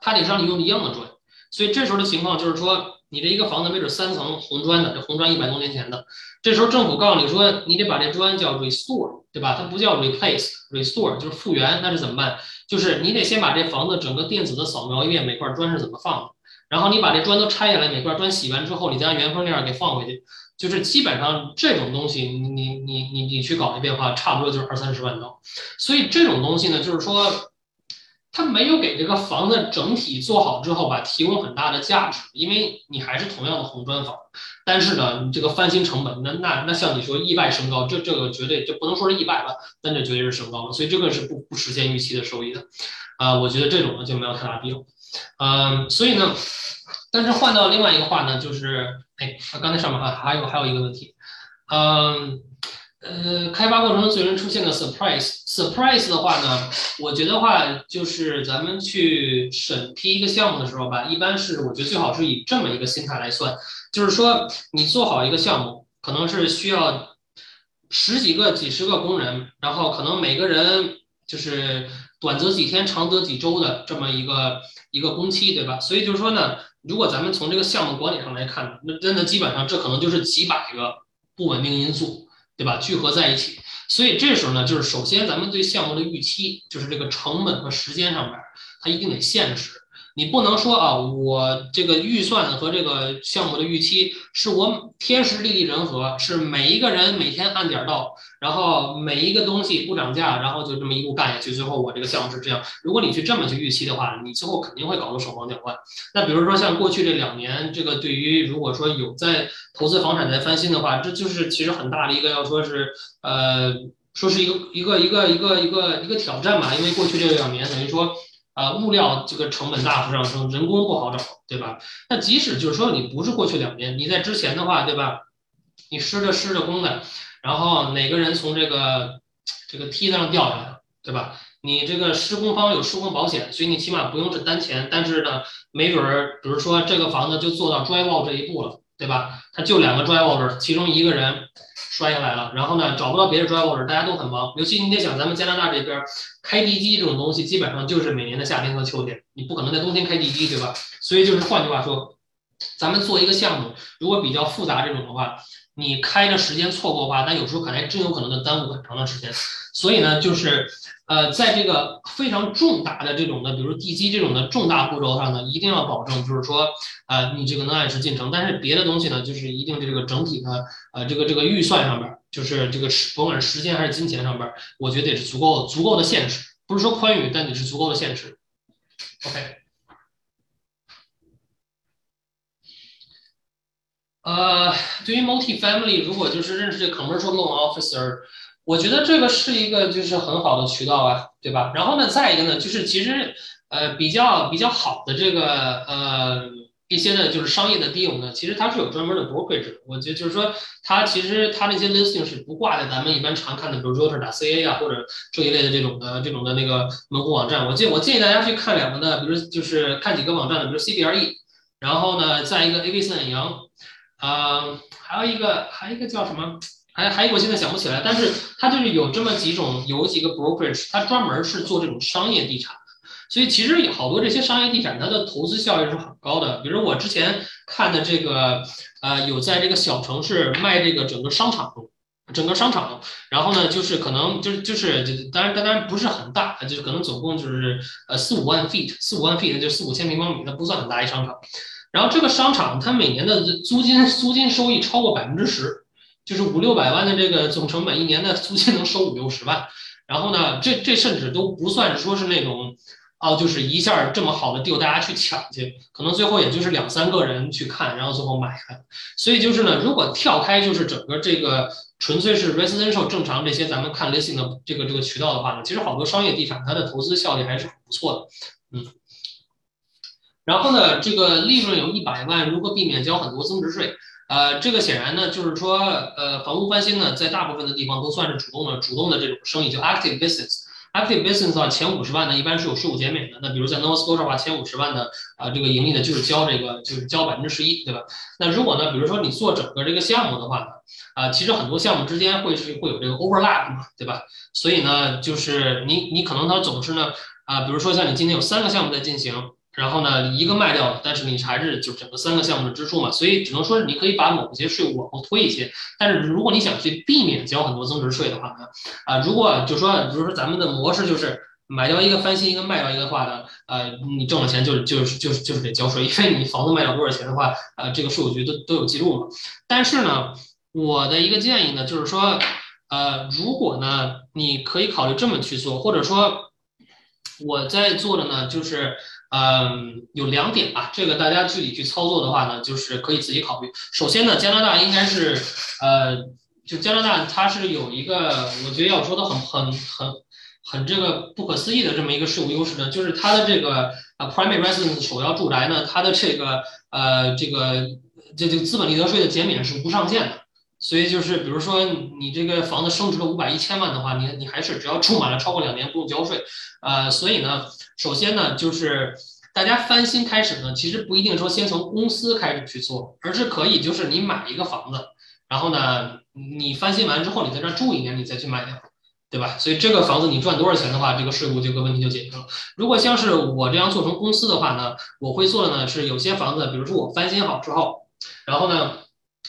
它得让你用一样的砖，所以这时候的情况就是说，你这一个房子没准三层红砖的，这红砖一百多年前的，这时候政府告诉你说，你得把这砖叫 restore，对吧？它不叫 replace，restore 就是复原，那是怎么办？就是你得先把这房子整个电子的扫描一遍，每块砖是怎么放的，然后你把这砖都拆下来，每块砖洗完之后，你再按原封那样给放回去，就是基本上这种东西，你你你你你去搞一遍的话，差不多就是二三十万刀。所以这种东西呢，就是说。他没有给这个房子整体做好之后吧，提供很大的价值，因为你还是同样的红砖房，但是呢，你这个翻新成本，那那那像你说意外升高，这这个绝对就不能说是意外吧，但这绝对是升高了，所以这个是不不实现预期的收益的，啊，我觉得这种呢就没有太大必要，嗯，所以呢，但是换到另外一个话呢，就是，哎，刚才上面啊还有还有一个问题，嗯。呃开发过程中最容易出现的 surprise，surprise 的话呢，我觉得话就是咱们去审批一个项目的时候吧，一般是我觉得最好是以这么一个心态来算，就是说你做好一个项目，可能是需要十几个、几十个工人，然后可能每个人就是短则几天，长则几周的这么一个一个工期，对吧？所以就是说呢，如果咱们从这个项目管理上来看，那真的基本上这可能就是几百个不稳定因素。对吧？聚合在一起，所以这时候呢，就是首先咱们对项目的预期，就是这个成本和时间上面，它一定得现实。你不能说啊，我这个预算和这个项目的预期是我天时地利人和，是每一个人每天按点到，然后每一个东西不涨价，然后就这么一路干下去，最后我这个项目是这样。如果你去这么去预期的话，你最后肯定会搞得手忙脚乱。那比如说像过去这两年，这个对于如果说有在投资房产在翻新的话，这就是其实很大的一个要说是呃。说是一个一个一个一个一个一个挑战吧，因为过去这两年等于说，呃，物料这个成本大幅上升，人工不好找，对吧？那即使就是说你不是过去两年，你在之前的话，对吧？你施着施着工的，然后哪个人从这个这个梯子上掉下来，对吧？你这个施工方有施工保险，所以你起码不用是单钱，但是呢，没准儿，比如说这个房子就做到 drywall 这一步了，对吧？他就两个 drywall，其中一个人。摔下来了，然后呢，找不到别的 driver，大家都很忙。尤其你得想，咱们加拿大这边开地基这种东西，基本上就是每年的夏天和秋天，你不可能在冬天开地基，对吧？所以就是换句话说，咱们做一个项目，如果比较复杂这种的话，你开的时间错过的话，那有时候可能还真有可能就耽误很长的时间。所以呢，就是。呃，在这个非常重大的这种的，比如地基这种的重大步骤上呢，一定要保证，就是说，呃，你这个能按时进程。但是别的东西呢，就是一定这个整体的，呃，这个这个预算上边，就是这个时，甭管是时间还是金钱上边，我觉得也是足够足够的现实，不是说宽裕，但你是足够的现实。OK，呃，对于 multi family，如果就是认识这 commercial loan officer。我觉得这个是一个就是很好的渠道啊，对吧？然后呢，再一个呢，就是其实呃比较比较好的这个呃一些呢，就是商业的 deal 呢，其实它是有专门的 brokerage。我觉得就是说，它其实它那些 listing 是不挂在咱们一般常看的，比如 realtor 打 ca 啊，或者这一类的这种的这种的那个门户网站。我建我建议大家去看两个呢，比如就是看几个网站的，比如 cbre，然后呢，再一个 av 四阳，啊，还有一个还有一个叫什么？还还有我现在想不起来，但是它就是有这么几种，有几个 brokerage，它专门是做这种商业地产的，所以其实有好多这些商业地产，它的投资效益是很高的。比如我之前看的这个，呃，有在这个小城市卖这个整个商场，整个商场，然后呢，就是可能就是就是，当然当然不是很大，就是可能总共就是呃四五万 feet，四五万 feet 就四五千平方米，那不算很大一商场。然后这个商场它每年的租金租金收益超过百分之十。就是五六百万的这个总成本，一年的租金能收五六十万，然后呢，这这甚至都不算说是那种，哦，就是一下这么好的 deal 大家去抢去，可能最后也就是两三个人去看，然后最后买下所以就是呢，如果跳开就是整个这个纯粹是 residential 正常这些咱们看 listing 的这个这个渠道的话呢，其实好多商业地产它的投资效率还是很不错的，嗯。然后呢，这个利润有一百万，如何避免交很多增值税？呃，这个显然呢，就是说，呃，房屋翻新呢，在大部分的地方都算是主动的、主动的这种生意，叫 active business。active business 的话，前五十万呢，一般是有税务减免的。那比如在 Nova Scotia 的话，前五十万的啊，这个盈利呢，就是交这个，就是交百分之十一，对吧？那如果呢，比如说你做整个这个项目的话呢，啊，其实很多项目之间会是会有这个 overlap 嘛，对吧？所以呢，就是你你可能它总是呢，啊，比如说像你今天有三个项目在进行。然后呢，一个卖掉了，但是你还是就整个三个项目的支出嘛，所以只能说你可以把某些税务往后推一些。但是如果你想去避免交很多增值税的话呢，啊，如果就说，比如说咱们的模式就是买掉一个翻新一个卖掉一个的话呢，呃，你挣了钱就是就是就是就是得交税，因为你房子卖掉多少钱的话，呃，这个税务局都都有记录嘛。但是呢，我的一个建议呢，就是说，呃，如果呢，你可以考虑这么去做，或者说我在做的呢，就是。嗯，有两点吧，这个大家具体去操作的话呢，就是可以自己考虑。首先呢，加拿大应该是，呃，就加拿大它是有一个，我觉得要说的很很很很这个不可思议的这么一个税务优势呢，就是它的这个呃 primary residence 首要住宅呢，它的这个呃这个这这资本利得税的减免是无上限的。所以就是，比如说你这个房子升值了五百一千万的话，你你还是只要住满了超过两年不用交税，呃，所以呢，首先呢，就是大家翻新开始呢，其实不一定说先从公司开始去做，而是可以就是你买一个房子，然后呢，你翻新完之后你在这住一年，你再去卖掉，对吧？所以这个房子你赚多少钱的话，这个税务这个问题就解决了。如果像是我这样做成公司的话呢，我会做的呢是有些房子，比如说我翻新好之后，然后呢。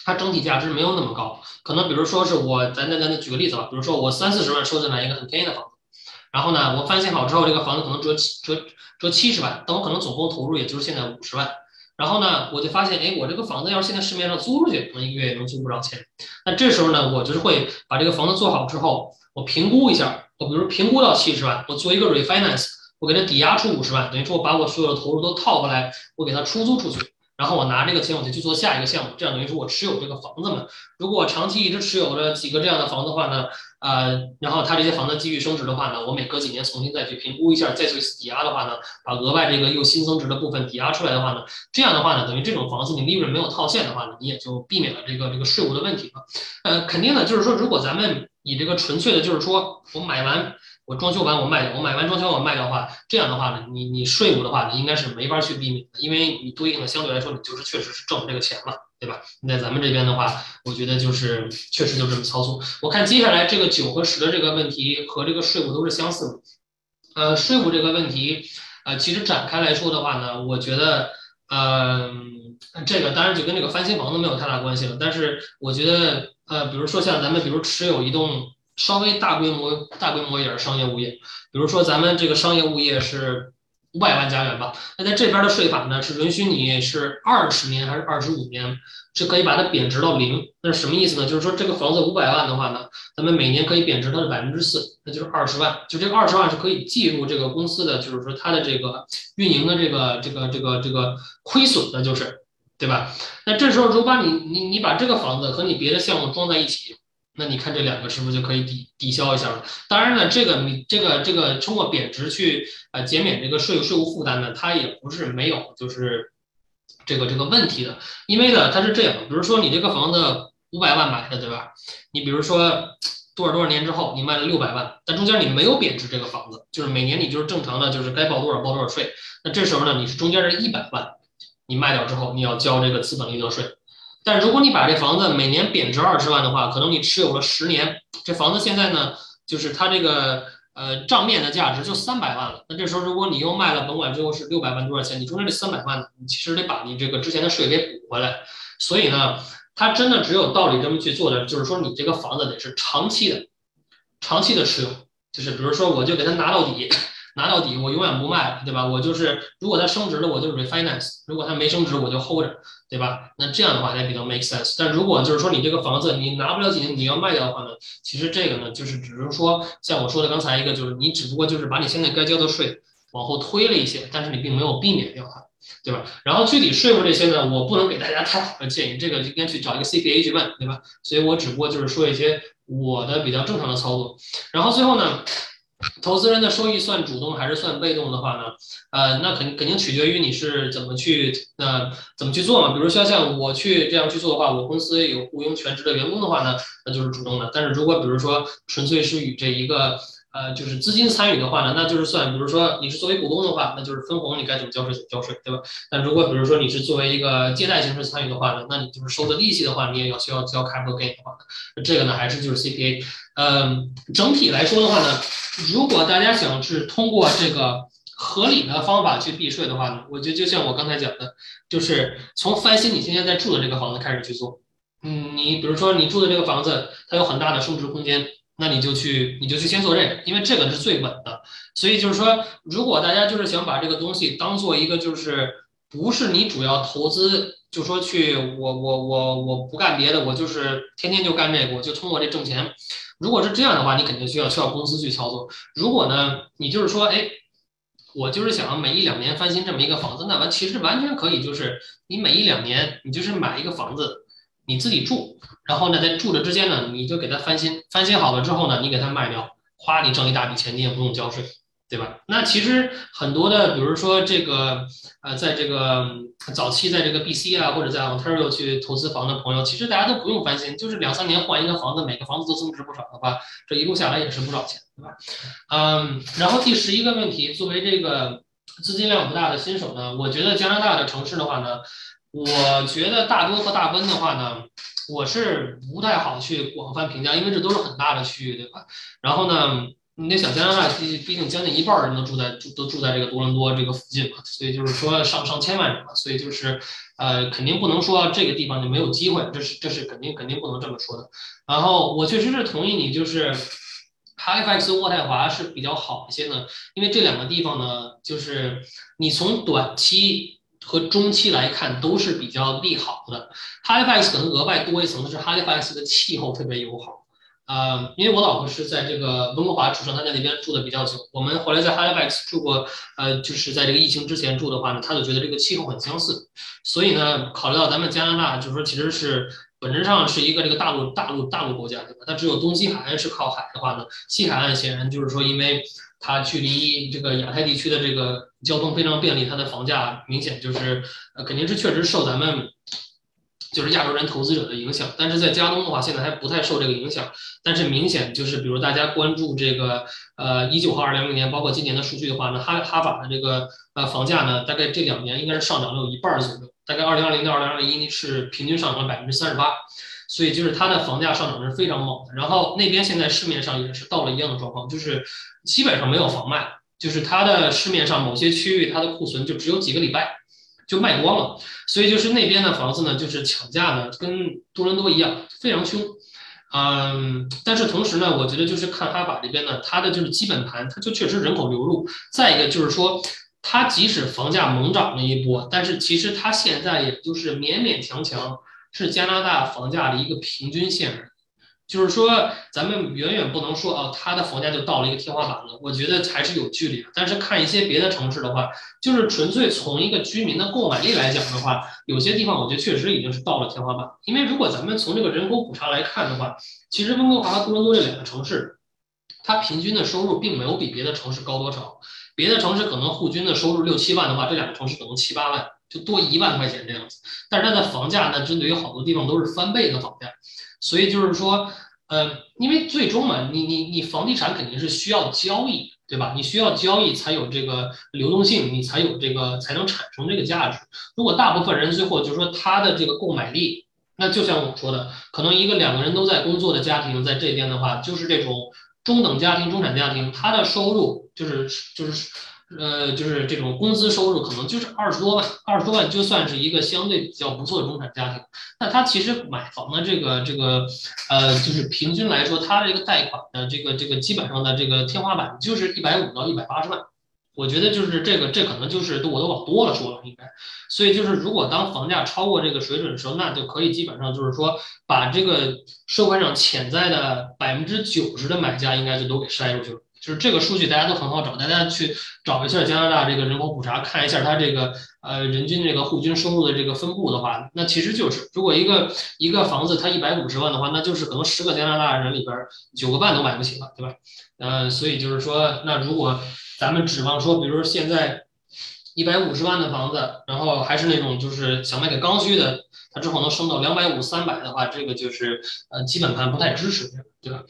它整体价值没有那么高，可能比如说是我，咱咱咱举个例子吧，比如说我三四十万收进来一个很便宜的房子，然后呢，我翻新好之后，这个房子可能折七折折七十万，但我可能总共投入也就是现在五十万。然后呢，我就发现，哎，我这个房子要是现在市面上租出去，可能一个月也能租不少钱。那这时候呢，我就是会把这个房子做好之后，我评估一下，我比如评估到七十万，我做一个 refinance，我给它抵押出五十万，等于说我把我所有的投入都套回来，我给它出租出去。然后我拿这个钱，我就去做下一个项目，这样等于说我持有这个房子嘛。如果长期一直持有着几个这样的房子的话呢，呃，然后它这些房子继续升值的话呢，我每隔几年重新再去评估一下，再去抵押的话呢，把额外这个又新增值的部分抵押出来的话呢，这样的话呢，等于这种房子你利润没有套现的话呢，你也就避免了这个这个税务的问题嘛。呃，肯定的就是说，如果咱们以这个纯粹的，就是说我买完。我装修完我卖掉，我买完装修我卖掉的话，这样的话呢，你你税务的话呢，应该是没法去避免的，因为你对应的相对来说，你就是确实是挣这个钱了，对吧？在咱们这边的话，我觉得就是确实就这么操作。我看接下来这个九和十的这个问题和这个税务都是相似的。呃，税务这个问题，呃，其实展开来说的话呢，我觉得，呃，这个当然就跟这个翻新房子没有太大关系了。但是我觉得，呃，比如说像咱们比如持有一栋。稍微大规模、大规模一点的商业物业，比如说咱们这个商业物业是五百万加元吧，那在这边的税法呢是允许你是二十年还是二十五年是可以把它贬值到零。那是什么意思呢？就是说这个房子五百万的话呢，咱们每年可以贬值它的百分之四，那就是二十万。就这个二十万是可以计入这个公司的，就是说它的这个运营的这个这个这个这个亏损的，就是对吧？那这时候如果把你你你把这个房子和你别的项目装在一起。那你看这两个是不是就可以抵抵消一下了？当然呢，这个你这个这个通过贬值去呃减免这个税税务负担呢，它也不是没有就是这个这个问题的。因为呢，它是这样，比如说你这个房子五百万买的，对吧？你比如说多少多少年之后你卖了六百万，但中间你没有贬值这个房子，就是每年你就是正常的，就是该报多少报多少税。那这时候呢，你是中间这一百万，你卖掉之后你要交这个资本利得税。但如果你把这房子每年贬值二十万的话，可能你持有了十年，这房子现在呢，就是它这个呃账面的价值就三百万了。那这时候如果你又卖了，甭管最后是六百万多少钱，你中间这三百万呢，你其实得把你这个之前的税给补回来。所以呢，它真的只有道理这么去做的，就是说你这个房子得是长期的，长期的持有，就是比如说我就给它拿到底。拿到底，我永远不卖，对吧？我就是，如果它升值了，我就 refinance；如果它没升值，我就 hold 着，对吧？那这样的话才比较 make sense。但如果就是说你这个房子你拿不了几年，你要卖掉的话呢，其实这个呢，就是只是说像我说的刚才一个，就是你只不过就是把你现在该交的税往后推了一些，但是你并没有避免掉它，对吧？然后具体税务这些呢，我不能给大家太好的建议，这个应该去找一个 CPA 去问，对吧？所以我只不过就是说一些我的比较正常的操作。然后最后呢。投资人的收益算主动还是算被动的话呢？呃，那肯肯定取决于你是怎么去呃怎么去做嘛。比如说像我去这样去做的话，我公司有雇佣全职的员工的话呢，那就是主动的。但是如果比如说纯粹是与这一个呃就是资金参与的话呢，那就是算。比如说你是作为股东的话，那就是分红，你该怎么交税怎么交税，对吧？但如果比如说你是作为一个借贷形式参与的话呢，那你就是收的利息的话，你也要需要交 capital gain 的话，那这个呢还是就是 CPA。嗯，整体来说的话呢。如果大家想是通过这个合理的方法去避税的话呢，我觉得就像我刚才讲的，就是从翻新你现在在住的这个房子开始去做。嗯，你比如说你住的这个房子，它有很大的升值空间，那你就去你就去先做这个，因为这个是最稳的。所以就是说，如果大家就是想把这个东西当做一个就是不是你主要投资，就说去我我我我不干别的，我就是天天就干这个，我就通过这挣钱。如果是这样的话，你肯定需要需要公司去操作。如果呢，你就是说，哎，我就是想每一两年翻新这么一个房子，那完其实完全可以，就是你每一两年你就是买一个房子，你自己住，然后呢，在住的之间呢，你就给它翻新，翻新好了之后呢，你给它卖掉，哗，你挣一大笔钱，你也不用交税。对吧？那其实很多的，比如说这个，呃，在这个早期，在这个 BC 啊，或者在 Ontario 去投资房的朋友，其实大家都不用翻新，就是两三年换一个房子，每个房子都增值不少的话，这一路下来也是不少钱，对吧？嗯，然后第十一个问题，作为这个资金量不大的新手呢，我觉得加拿大的城市的话呢，我觉得大多和大温的话呢，我是不太好去广泛评价，因为这都是很大的区域，对吧？然后呢？你那小加拿大，毕毕竟将近一半人都住在住都住在这个多伦多这个附近嘛，所以就是说上上千万人嘛，所以就是呃肯定不能说这个地方就没有机会，这是这是肯定肯定不能这么说的。然后我确实是同意你，就是 Halifax 和渥太华是比较好一些呢？因为这两个地方呢，就是你从短期和中期来看都是比较利好的。Halifax 可能额外多一层的是 Halifax 的气候特别友好。呃，因为我老婆是在这个温哥华出生，她在那边住的比较久。我们后来在 Halifax 住过，呃，就是在这个疫情之前住的话呢，她就觉得这个气候很相似。所以呢，考虑到咱们加拿大，就是说其实是本质上是一个这个大陆大陆大陆国家，对吧？它只有东西海岸是靠海的话呢，西海岸显然就是说，因为它距离这个亚太地区的这个交通非常便利，它的房价明显就是呃，肯定是确实受咱们。就是亚洲人投资者的影响，但是在加东的话，现在还不太受这个影响。但是明显就是，比如大家关注这个，呃，一九和二零零年，包括今年的数据的话呢，哈哈法的这个呃房价呢，大概这两年应该是上涨了有一半左右。大概二零二零到二零二一是平均上涨了百分之三十八，所以就是它的房价上涨是非常猛的。然后那边现在市面上也是到了一样的状况，就是基本上没有房卖，就是它的市面上某些区域它的库存就只有几个礼拜。就卖光了，所以就是那边的房子呢，就是抢价呢，跟多伦多一样，非常凶。嗯，但是同时呢，我觉得就是看哈法这边呢，它的就是基本盘，它就确实人口流入。再一个就是说，它即使房价猛涨了一波，但是其实它现在也就是勉勉强强是加拿大房价的一个平均线。就是说，咱们远远不能说啊，它的房价就到了一个天花板了。我觉得还是有距离的。但是看一些别的城市的话，就是纯粹从一个居民的购买力来讲的话，有些地方我觉得确实已经是到了天花板。因为如果咱们从这个人口普查来看的话，其实温哥华和多伦多这两个城市，它平均的收入并没有比别的城市高多少。别的城市可能户均的收入六七万的话，这两个城市可能七八万，多一万块钱这样子。但是它的房价呢，针对于好多地方都是翻倍的房价。所以就是说，呃，因为最终嘛，你你你房地产肯定是需要交易，对吧？你需要交易才有这个流动性，你才有这个才能产生这个价值。如果大部分人最后就是说他的这个购买力，那就像我说的，可能一个两个人都在工作的家庭在这边的话，就是这种中等家庭、中产家庭，他的收入就是就是。呃，就是这种工资收入可能就是二十多万，二十多万就算是一个相对比较不错的中产家庭。那他其实买房的这个这个，呃，就是平均来说，他这个贷款的这个这个基本上的这个天花板就是一百五到一百八十万。我觉得就是这个，这可能就是都我都往多了说了，应该。所以就是如果当房价超过这个水准的时候，那就可以基本上就是说把这个社会上潜在的百分之九十的买家应该就都给筛出去了。就是这个数据大家都很好找，大家去找一下加拿大这个人口普查，看一下它这个呃人均这个户均收入的这个分布的话，那其实就是如果一个一个房子它一百五十万的话，那就是可能十个加拿大人里边九个半都买不起了，对吧？呃，所以就是说，那如果咱们指望说，比如说现在一百五十万的房子，然后还是那种就是想卖给刚需的，它之后能升到两百五三百的话，这个就是呃基本盘不太支持，对吧？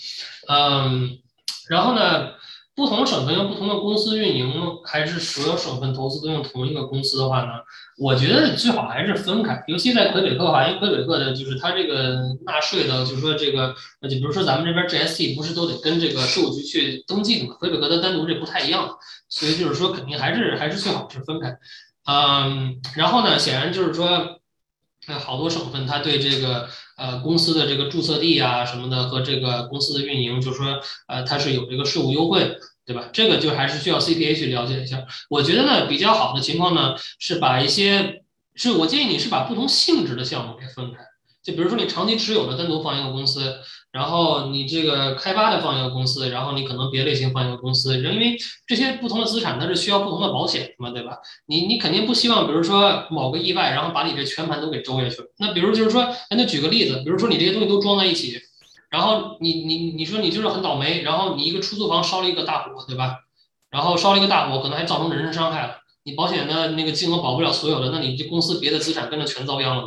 嗯。然后呢，不同省份用不同的公司运营，还是所有省份投资都用同一个公司的话呢？我觉得最好还是分开。尤其在魁北克的话，因为魁北克的就是它这个纳税的，就是说这个，就比如说咱们这边 GST 不是都得跟这个税务局去登记的嘛？魁北克它单独这不太一样，所以就是说肯定还是还是最好是分开。嗯，然后呢，显然就是说，好多省份它对这个。呃，公司的这个注册地啊什么的和这个公司的运营，就是说，呃，它是有这个税务优惠，对吧？这个就还是需要 CPA 去了解一下。我觉得呢，比较好的情况呢，是把一些，是我建议你是把不同性质的项目给分开。就比如说你长期持有的单独放一个公司，然后你这个开发的放一个公司，然后你可能别类型放一个公司，因为这些不同的资产它是需要不同的保险嘛，对吧？你你肯定不希望，比如说某个意外，然后把你这全盘都给周下去了。那比如就是说，咱就举个例子，比如说你这些东西都装在一起，然后你你你说你就是很倒霉，然后你一个出租房烧了一个大火，对吧？然后烧了一个大火，可能还造成人身伤害了。你保险的那个金额保不了所有的，那你这公司别的资产跟着全遭殃了。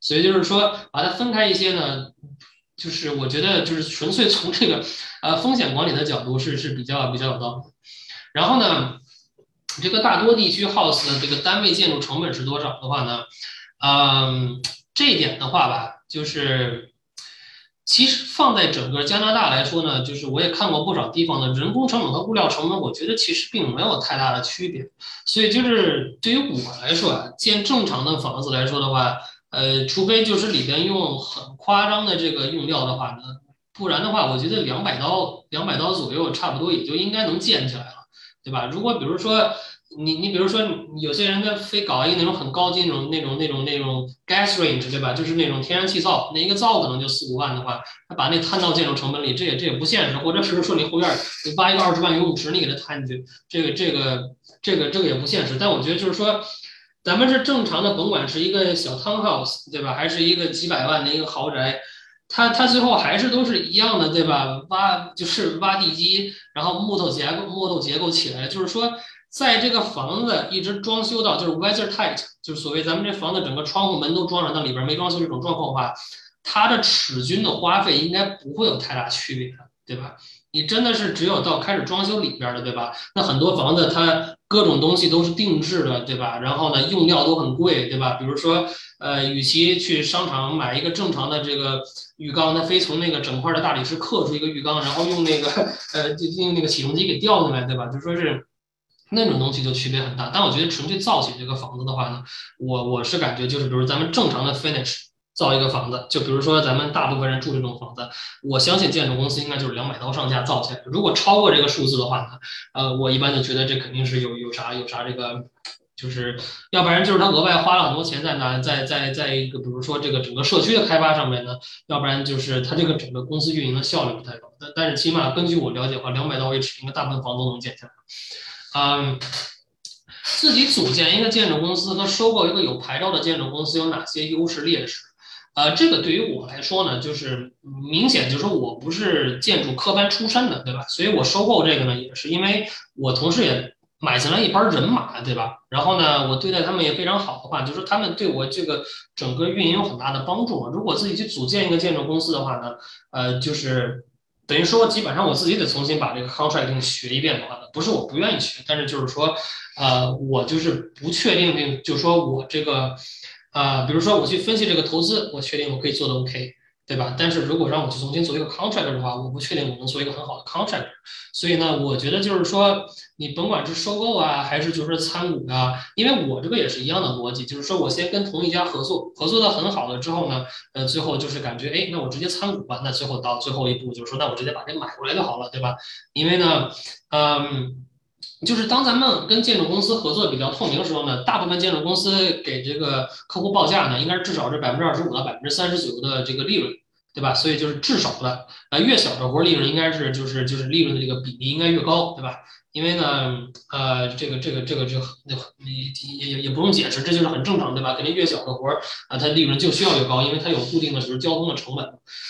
所以就是说，把它分开一些呢，就是我觉得就是纯粹从这个呃风险管理的角度是是比较比较有道理。然后呢，这个大多地区 house 的这个单位建筑成本是多少的话呢？嗯，这一点的话吧，就是。其实放在整个加拿大来说呢，就是我也看过不少地方的人工成本和物料成本，我觉得其实并没有太大的区别。所以就是对于我来说啊，建正常的房子来说的话，呃，除非就是里边用很夸张的这个用料的话呢，不然的话，我觉得两百刀两百刀左右，差不多也就应该能建起来了，对吧？如果比如说。你你比如说，有些人他非搞一个那种很高级那种那种那种那种 gas range，对吧？就是那种天然气灶，那一个灶可能就四五万的话，他把那摊到建筑成本里，这也这也不现实。或者是说你后院你挖一个二十万游泳池，你给他摊进去，这个这个这个这个也不现实。但我觉得就是说，咱们是正常的，甭管是一个小 townhouse，对吧？还是一个几百万的一个豪宅，它它最后还是都是一样的，对吧？挖就是挖地基，然后木头结构木头结构起来，就是说。在这个房子一直装修到就是 weather tight，就是所谓咱们这房子整个窗户门都装上，但里边没装修这种状况的话，它的尺均的花费应该不会有太大区别的，对吧？你真的是只有到开始装修里边的，对吧？那很多房子它各种东西都是定制的，对吧？然后呢，用料都很贵，对吧？比如说，呃，与其去商场买一个正常的这个浴缸，那非从那个整块的大理石刻出一个浴缸，然后用那个呃，就用那个起重机给吊进来，对吧？就说是。那种东西就区别很大，但我觉得纯粹造起这个房子的话呢，我我是感觉就是，比如咱们正常的 finish 造一个房子，就比如说咱们大部分人住这种房子，我相信建筑公司应该就是两百刀上下造起来。如果超过这个数字的话呢，呃，我一般就觉得这肯定是有有啥有啥这个，就是要不然就是他额外花了很多钱在哪，在在在一个比如说这个整个社区的开发上面呢，要不然就是他这个整个公司运营的效率不太高。但但是起码根据我了解的话，两百刀一尺，应该大部分房都能建下来。嗯，自己组建一个建筑公司和收购一个有牌照的建筑公司有哪些优势劣势？呃，这个对于我来说呢，就是明显就是我不是建筑科班出身的，对吧？所以我收购这个呢，也是因为我同事也买进来一班人马，对吧？然后呢，我对待他们也非常好的话，就是他们对我这个整个运营有很大的帮助。如果自己去组建一个建筑公司的话呢，呃，就是。等于说，基本上我自己得重新把这个 contracting 学一遍的话呢，不是我不愿意学，但是就是说，呃，我就是不确定，定，就说我这个，呃，比如说我去分析这个投资，我确定我可以做的 OK。对吧？但是如果让我去重新做一个 contractor 的话，我不确定我能做一个很好的 contractor。所以呢，我觉得就是说，你甭管是收购啊，还是就是参股啊，因为我这个也是一样的逻辑，就是说我先跟同一家合作，合作的很好了之后呢，呃，最后就是感觉，哎，那我直接参股吧。那最后到最后一步就是说，那我直接把这买过来就好了，对吧？因为呢，嗯。就是当咱们跟建筑公司合作比较透明的时候呢，大部分建筑公司给这个客户报价呢，应该是至少是百分之二十五到百分之三十左右的这个利润，对吧？所以就是至少的，呃，越小的活利润应该是就是就是利润的这个比例应该越高，对吧？因为呢，呃，这个这个这个就那你也也也不用解释，这就是很正常，对吧？肯定越小的活儿啊，它利润就需要越高，因为它有固定的就是交通的成本。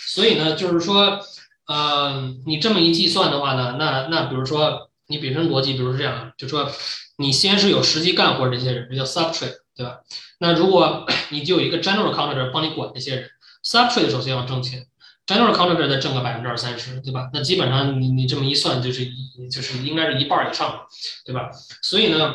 所以呢，就是说，呃，你这么一计算的话呢，那那比如说。你本身逻辑，比如是这样，就说你先是有实际干活这些人，这叫 subtrade，对吧？那如果 你就有一个 general contractor 帮你管这些人，subtrade 首先要挣钱，general contractor 再挣个百分之二三十，对吧？那基本上你你这么一算，就是一就是应该是一半以上，对吧？所以呢，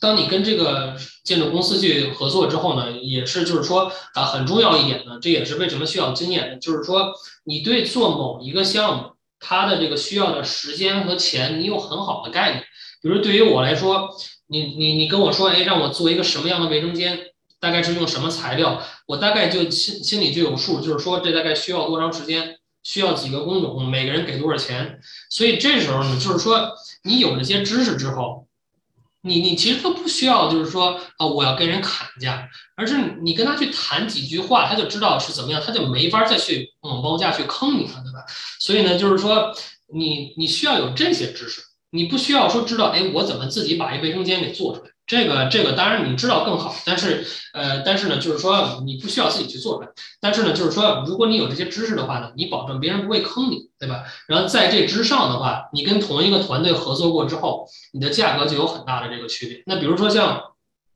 当你跟这个建筑公司去合作之后呢，也是就是说啊，很重要一点呢，这也是为什么需要经验，就是说你对做某一个项目。它的这个需要的时间和钱，你有很好的概念。比如对于我来说，你你你跟我说，哎，让我做一个什么样的卫生间，大概是用什么材料，我大概就心心里就有数，就是说这大概需要多长时间，需要几个工种，每个人给多少钱。所以这时候呢，就是说你有这些知识之后。你你其实都不需要，就是说啊，我要跟人砍价，而是你跟他去谈几句话，他就知道是怎么样，他就没法再去往报价去坑你了，对吧？所以呢，就是说你你需要有这些知识，你不需要说知道，哎，我怎么自己把一卫生间给做出来。这个这个当然你知道更好，但是呃，但是呢，就是说你不需要自己去做出来。但是呢，就是说如果你有这些知识的话呢，你保证别人不会坑你，对吧？然后在这之上的话，你跟同一个团队合作过之后，你的价格就有很大的这个区别。那比如说像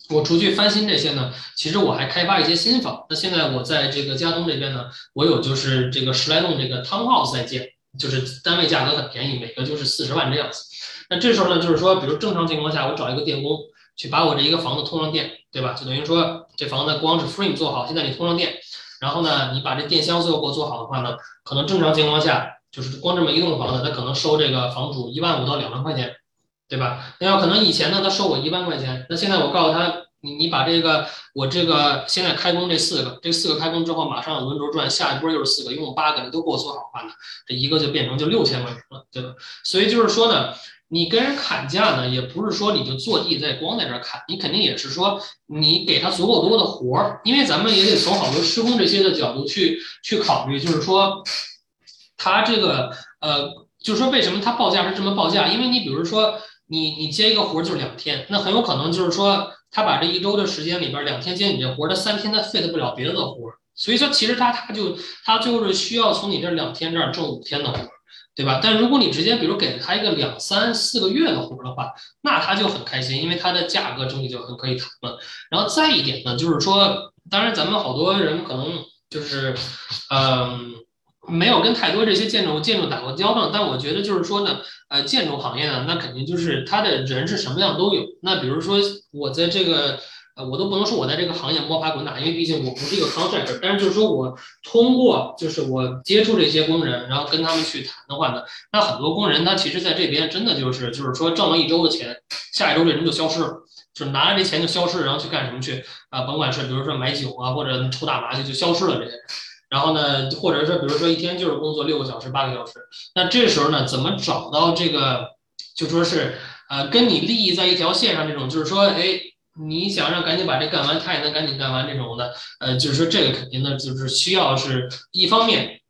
我除去翻新这些呢，其实我还开发一些新房。那现在我在这个嘉东这边呢，我有就是这个十来栋这个 townhouse 在建，就是单位价格很便宜，每个就是四十万这样子。那这时候呢，就是说，比如正常情况下，我找一个电工。去把我这一个房子通上电，对吧？就等于说这房子光是 frame 做好，现在你通上电，然后呢，你把这电箱最后给我做好的话呢，可能正常情况下就是光这么一栋房子，它可能收这个房主一万五到两万块钱，对吧？那要可能以前呢，他收我一万块钱，那现在我告诉他，你你把这个我这个现在开工这四个，这四个开工之后马上轮轴转，下一波又是四个，一共八个，你都给我做好的话呢，这一个就变成就六千块钱了，对吧？所以就是说呢，你跟人砍价呢，也不是说你就坐地在光在这砍，你肯定也是说你给他足够多的活儿，因为咱们也得从好多施工这些的角度去去考虑，就是说他这个呃，就是说为什么他报价是这么报价？因为你比如说。你你接一个活儿就是两天，那很有可能就是说他把这一周的时间里边两天接你这活儿，他三天他 fit 不了别的活儿，所以说其实他他就他就是需要从你这两天这儿挣五天的活儿，对吧？但如果你直接比如给了他一个两三四个月的活的话，那他就很开心，因为他的价格整体就很可以谈了。然后再一点呢，就是说，当然咱们好多人可能就是，嗯。没有跟太多这些建筑建筑打过交道，但我觉得就是说呢，呃，建筑行业呢，那肯定就是他的人是什么样都有。那比如说我在这个，呃，我都不能说我在这个行业摸爬滚打，因为毕竟我不是一个 contractor。但是就是说我通过就是我接触这些工人，然后跟他们去谈的话呢，那很多工人他其实在这边真的就是就是说挣了一周的钱，下一周这人就消失了，就是拿着这钱就消失，然后去干什么去啊？甭管是比如说买酒啊，或者抽大麻去，就消失了这些人。然后呢，或者说，比如说一天就是工作六个小时、八个小时，那这时候呢，怎么找到这个，就说是呃，跟你利益在一条线上这种，就是说，哎，你想让赶紧把这干完，他也能赶紧干完这种的，呃，就是说这个肯定呢，就是需要是一方面，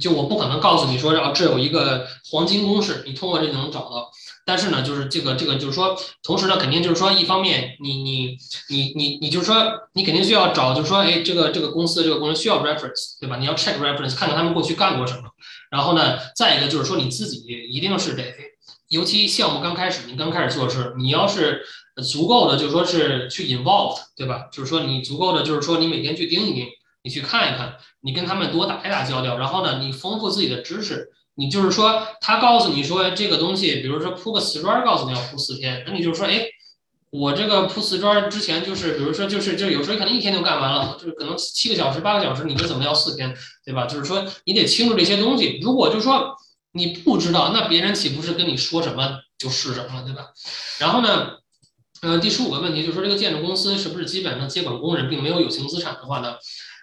就我不可能告诉你说，然后这有一个黄金公式，你通过这就能找到。但是呢，就是这个这个，就是说，同时呢，肯定就是说，一方面，你你你你你就是说，你肯定需要找，就是说，哎，这个这个公司这个公司需要 reference，对吧？你要 check reference，看看他们过去干过什么。然后呢，再一个就是说，你自己一定是得，尤其项目刚开始，你刚开始做事，你要是足够的，就说是去 involve，对吧？就是说你足够的，就是说你每天去盯一盯，你去看一看，你跟他们多打一打交道，然后呢，你丰富自己的知识。你就是说，他告诉你说这个东西，比如说铺个瓷砖，告诉你要铺四天，那你就说，哎，我这个铺瓷砖之前就是，比如说就是就有时候可能一天就干完了，就是可能七个小时、八个小时，你们怎么要四天，对吧？就是说你得清楚这些东西。如果就是说你不知道，那别人岂不是跟你说什么就是什么了，对吧？然后呢，呃，第十五个问题就是说，这个建筑公司是不是基本上接管工人，并没有有形资产的话呢？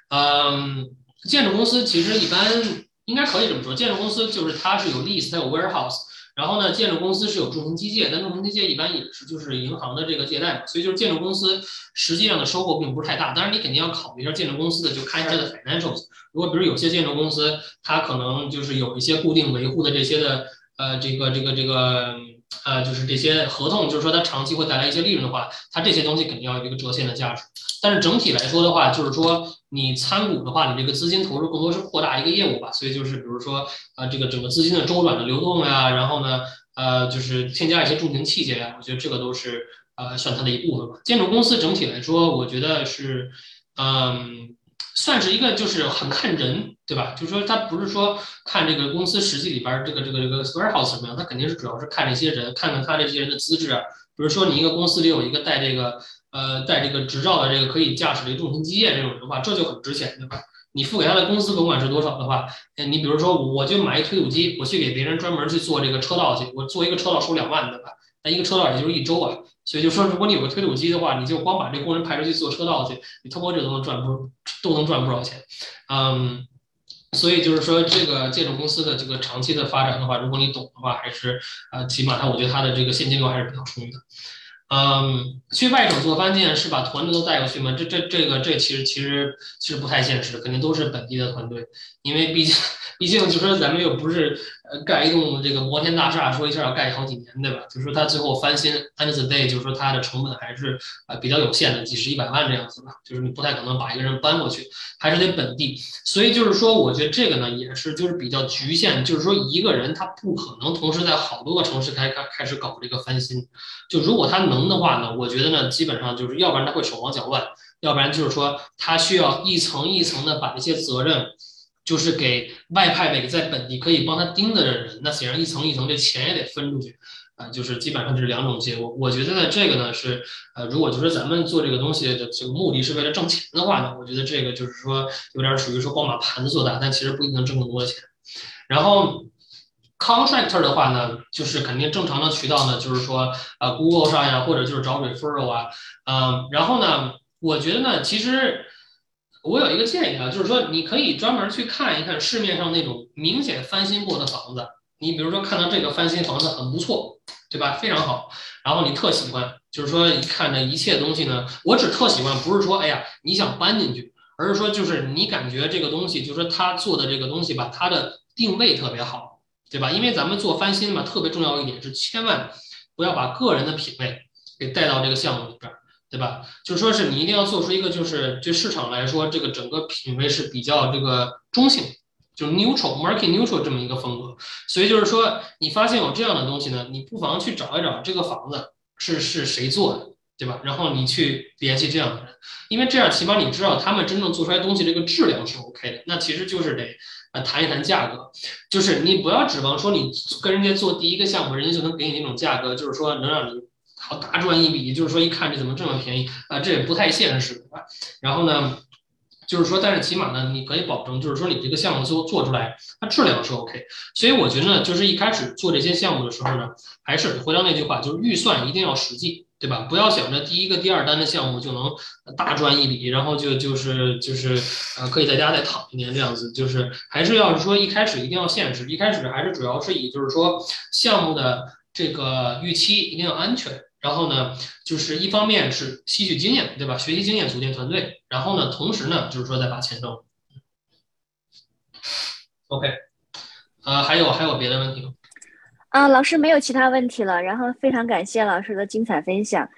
嗯，建筑公司其实一般。应该可以这么说，建筑公司就是它是有 lease，它有 warehouse，然后呢，建筑公司是有重型机械，但重型机械一般也是就是银行的这个借贷嘛，所以就是建筑公司实际上的收获并不是太大。当然，你肯定要考虑一下建筑公司的，就看一下它的 financials。如果比如有些建筑公司，它可能就是有一些固定维护的这些的，呃，这个这个这个。呃，就是这些合同，就是说它长期会带来一些利润的话，它这些东西肯定要有一个折现的价值。但是整体来说的话，就是说你参股的话，你这个资金投入更多是扩大一个业务吧。所以就是比如说，呃，这个整个资金的周转的流动呀，然后呢，呃，就是添加一些重型器械呀，我觉得这个都是呃算它的一部分吧。建筑公司整体来说，我觉得是，嗯。算是一个，就是很看人，对吧？就是说，他不是说看这个公司实际里边这个这个这个 warehouse 怎么样，他肯定是主要是看这些人，看看他这些人的资质。比如说，你一个公司里有一个带这个呃带这个执照的这个可以驾驶这个重型机械这种的话，这就很值钱，对吧？你付给他的工资甭管是多少的话，你比如说，我就买一推土机，我去给别人专门去做这个车道去，我做一个车道收两万，对吧？那一个车道也就是一周啊，所以就说，如果你有个推土机的话，你就光把这工人派出去做车道去，你通过这都能赚不都能赚不少钱，嗯，所以就是说，这个建筑公司的这个长期的发展的话，如果你懂的话，还是呃，起码它我觉得它的这个现金流还是比较充裕的。嗯，去外省做翻建是把团队都带过去吗？这这这个这其实其实其实不太现实，肯定都是本地的团队，因为毕竟毕竟就说咱们又不是盖一栋这个摩天大厦，说一下要盖好几年，对吧？就是说它最后翻新，end the day，就是说它的成本还是呃比较有限的，几十一百万这样子吧，就是你不太可能把一个人搬过去，还是得本地。所以就是说，我觉得这个呢也是就是比较局限，就是说一个人他不可能同时在好多个城市开开开始搞这个翻新，就如果他能。的话呢，我觉得呢，基本上就是要不然他会手忙脚乱，要不然就是说他需要一层一层的把这些责任，就是给外派给在本地可以帮他盯的人，那显然一层一层这钱也得分出去，啊，就是基本上这是两种结果。我觉得呢，这个呢是，呃，如果就是咱们做这个东西的这个目的是为了挣钱的话呢，我觉得这个就是说有点属于说光把盘子做大，但其实不一定能挣更多的钱。然后。contractor 的话呢，就是肯定正常的渠道呢，就是说呃 Google 上呀，或者就是找 referral 啊，嗯，然后呢，我觉得呢，其实我有一个建议啊，就是说你可以专门去看一看市面上那种明显翻新过的房子，你比如说看到这个翻新房子很不错，对吧？非常好，然后你特喜欢，就是说看着一切东西呢，我只特喜欢，不是说哎呀你想搬进去。而是说，就是你感觉这个东西，就是说他做的这个东西吧，它的定位特别好，对吧？因为咱们做翻新嘛，特别重要一点是，千万不要把个人的品味给带到这个项目里边，对吧？就说是你一定要做出一个，就是对市场来说，这个整个品味是比较这个中性，就 neutral market neutral 这么一个风格。所以就是说，你发现有这样的东西呢，你不妨去找一找这个房子是是谁做的。对吧？然后你去联系这样的人，因为这样起码你知道他们真正做出来东西这个质量是 OK 的。那其实就是得呃谈一谈价格，就是你不要指望说你跟人家做第一个项目，人家就能给你那种价格，就是说能让你好大赚一笔。就是说一看这怎么这么便宜啊？这也不太现实，对吧？然后呢，就是说，但是起码呢，你可以保证，就是说你这个项目做做出来，它质量是 OK。所以我觉得呢，就是一开始做这些项目的时候呢，还是回到那句话，就是预算一定要实际。对吧？不要想着第一个、第二单的项目就能大赚一笔，然后就就是就是呃，可以在家再躺一年这样子。就是还是要是说一开始一定要现实，一开始还是主要是以就是说项目的这个预期一定要安全。然后呢，就是一方面是吸取经验，对吧？学习经验，组建团队。然后呢，同时呢，就是说再把钱挣。OK，呃，还有还有别的问题吗？啊，老师没有其他问题了，然后非常感谢老师的精彩分享。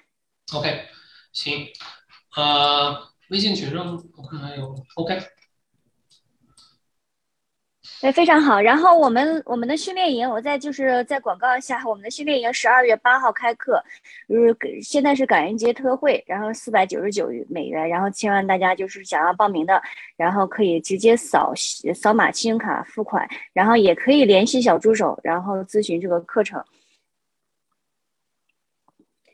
OK，行，呃，微信群上我看还有 OK。对，非常好。然后我们我们的训练营，我再就是再广告一下，我们的训练营十二月八号开课，就是现在是感恩节特惠，然后四百九十九美元，然后千万大家就是想要报名的，然后可以直接扫扫码信用卡付款，然后也可以联系小助手，然后咨询这个课程。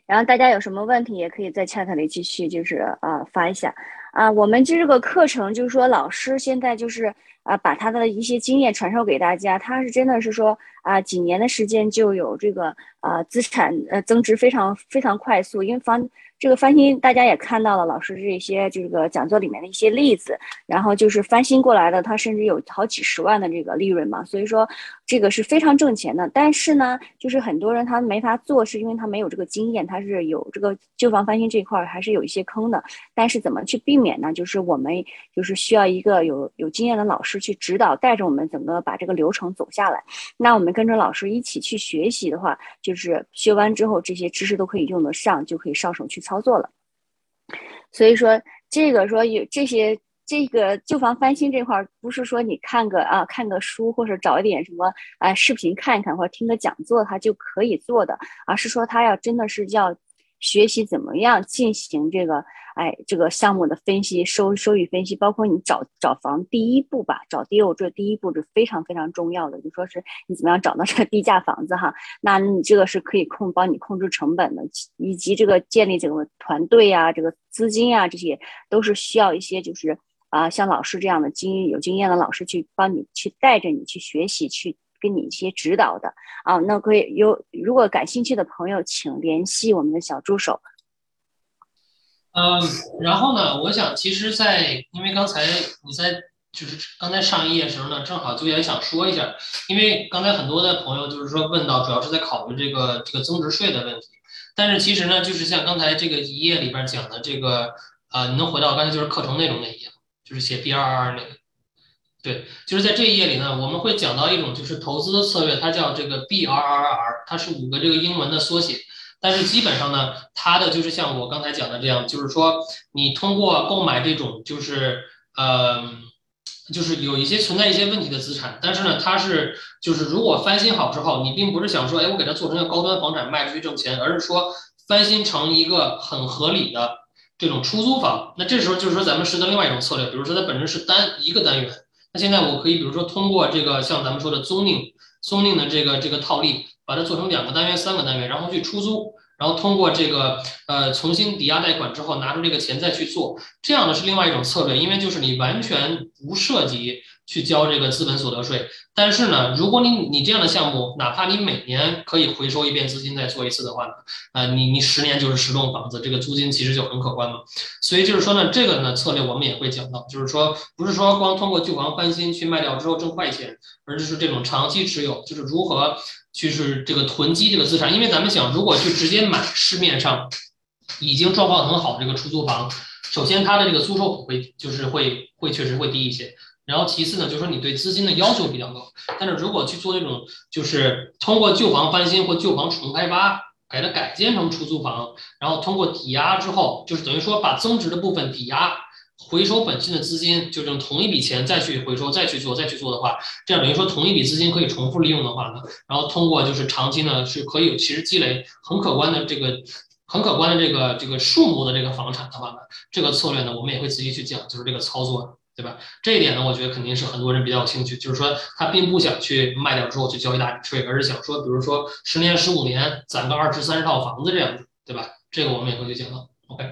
然后大家有什么问题，也可以在 chat 里继续就是啊发一下啊。我们这个课程就是说老师现在就是。啊，把他的一些经验传授给大家，他是真的是说啊，几年的时间就有这个啊资产呃增值非常非常快速，因为房。这个翻新大家也看到了，老师这些这个讲座里面的一些例子，然后就是翻新过来的，他甚至有好几十万的这个利润嘛，所以说这个是非常挣钱的。但是呢，就是很多人他没法做，是因为他没有这个经验，他是有这个旧房翻新这一块还是有一些坑的。但是怎么去避免呢？就是我们就是需要一个有有经验的老师去指导，带着我们怎么把这个流程走下来。那我们跟着老师一起去学习的话，就是学完之后这些知识都可以用得上，就可以上手去。操操作了，所以说这个说有这些这个旧房翻新这块儿，不是说你看个啊看个书或者找一点什么啊视频看一看或者听个讲座他就可以做的，而是说他要真的是要。学习怎么样进行这个，哎，这个项目的分析、收收益分析，包括你找找房第一步吧，找 deal 这第一步是非常非常重要的。就说是你怎么样找到这个低价房子哈，那你这个是可以控帮你控制成本的，以及这个建立这个团队呀、这个资金呀，这些都是需要一些就是啊，像老师这样的经有经验的老师去帮你去带着你去学习去。给你一些指导的啊，那可以有如果感兴趣的朋友，请联系我们的小助手。嗯，然后呢，我想其实，在因为刚才你在就是刚才上一页时候呢，正好就也想说一下，因为刚才很多的朋友就是说问到，主要是在考虑这个这个增值税的问题，但是其实呢，就是像刚才这个一页里边讲的这个啊，你能回到刚才就是课程内容那一页，就是写 B 二二那个。对，就是在这一页里呢，我们会讲到一种就是投资的策略，它叫这个 B R R R，它是五个这个英文的缩写。但是基本上呢，它的就是像我刚才讲的这样，就是说你通过购买这种就是呃，就是有一些存在一些问题的资产，但是呢，它是就是如果翻新好之后，你并不是想说，哎，我给它做成一个高端房产卖出去挣钱，而是说翻新成一个很合理的这种出租房。那这时候就是说咱们实的另外一种策略，比如说它本身是单一个单元。那现在我可以，比如说通过这个像咱们说的租赁、租赁的这个这个套利，把它做成两个单元、三个单元，然后去出租，然后通过这个呃重新抵押贷款之后拿出这个钱再去做，这样呢是另外一种策略，因为就是你完全不涉及。去交这个资本所得税，但是呢，如果你你这样的项目，哪怕你每年可以回收一遍资金再做一次的话呢，呃，你你十年就是十栋房子，这个租金其实就很可观嘛。所以就是说呢，这个呢策略我们也会讲到，就是说不是说光通过旧房翻新去卖掉之后挣快钱，而是这种长期持有，就是如何去是这个囤积这个资产。因为咱们想，如果去直接买市面上已经状况很好的这个出租房，首先它的这个租售会就是会会确实会低一些。然后其次呢，就是说你对资金的要求比较高，但是如果去做这种，就是通过旧房翻新或旧房重开发，给它改建成出租房，然后通过抵押之后，就是等于说把增值的部分抵押，回收本金的资金，就用同一笔钱再去回收，再去做，再去做的话，这样等于说同一笔资金可以重复利用的话呢，然后通过就是长期呢是可以其实积累很可观的这个很可观的这个这个数目的这个房产的话呢，这个策略呢我们也会仔细去讲，就是这个操作。对吧？这一点呢，我觉得肯定是很多人比较有兴趣，就是说他并不想去卖掉之后去交一大笔税，而是想说，比如说十年、十五年攒个二十三十套房子这样子，对吧？这个我们也会去讲到。OK，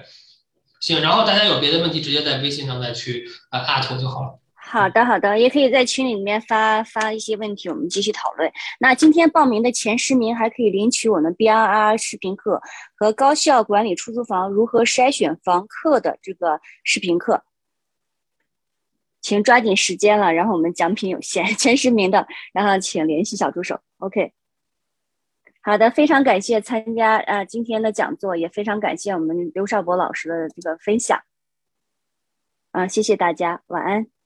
行，然后大家有别的问题，直接在微信上再去呃艾特就好了。好的，好的，也可以在群里面发发一些问题，我们继续讨论。那今天报名的前十名还可以领取我们 BRR 视频课和高效管理出租房如何筛选房客的这个视频课。请抓紧时间了，然后我们奖品有限，前十名的，然后请联系小助手。OK，好的，非常感谢参加呃今天的讲座，也非常感谢我们刘少博老师的这个分享。啊，谢谢大家，晚安。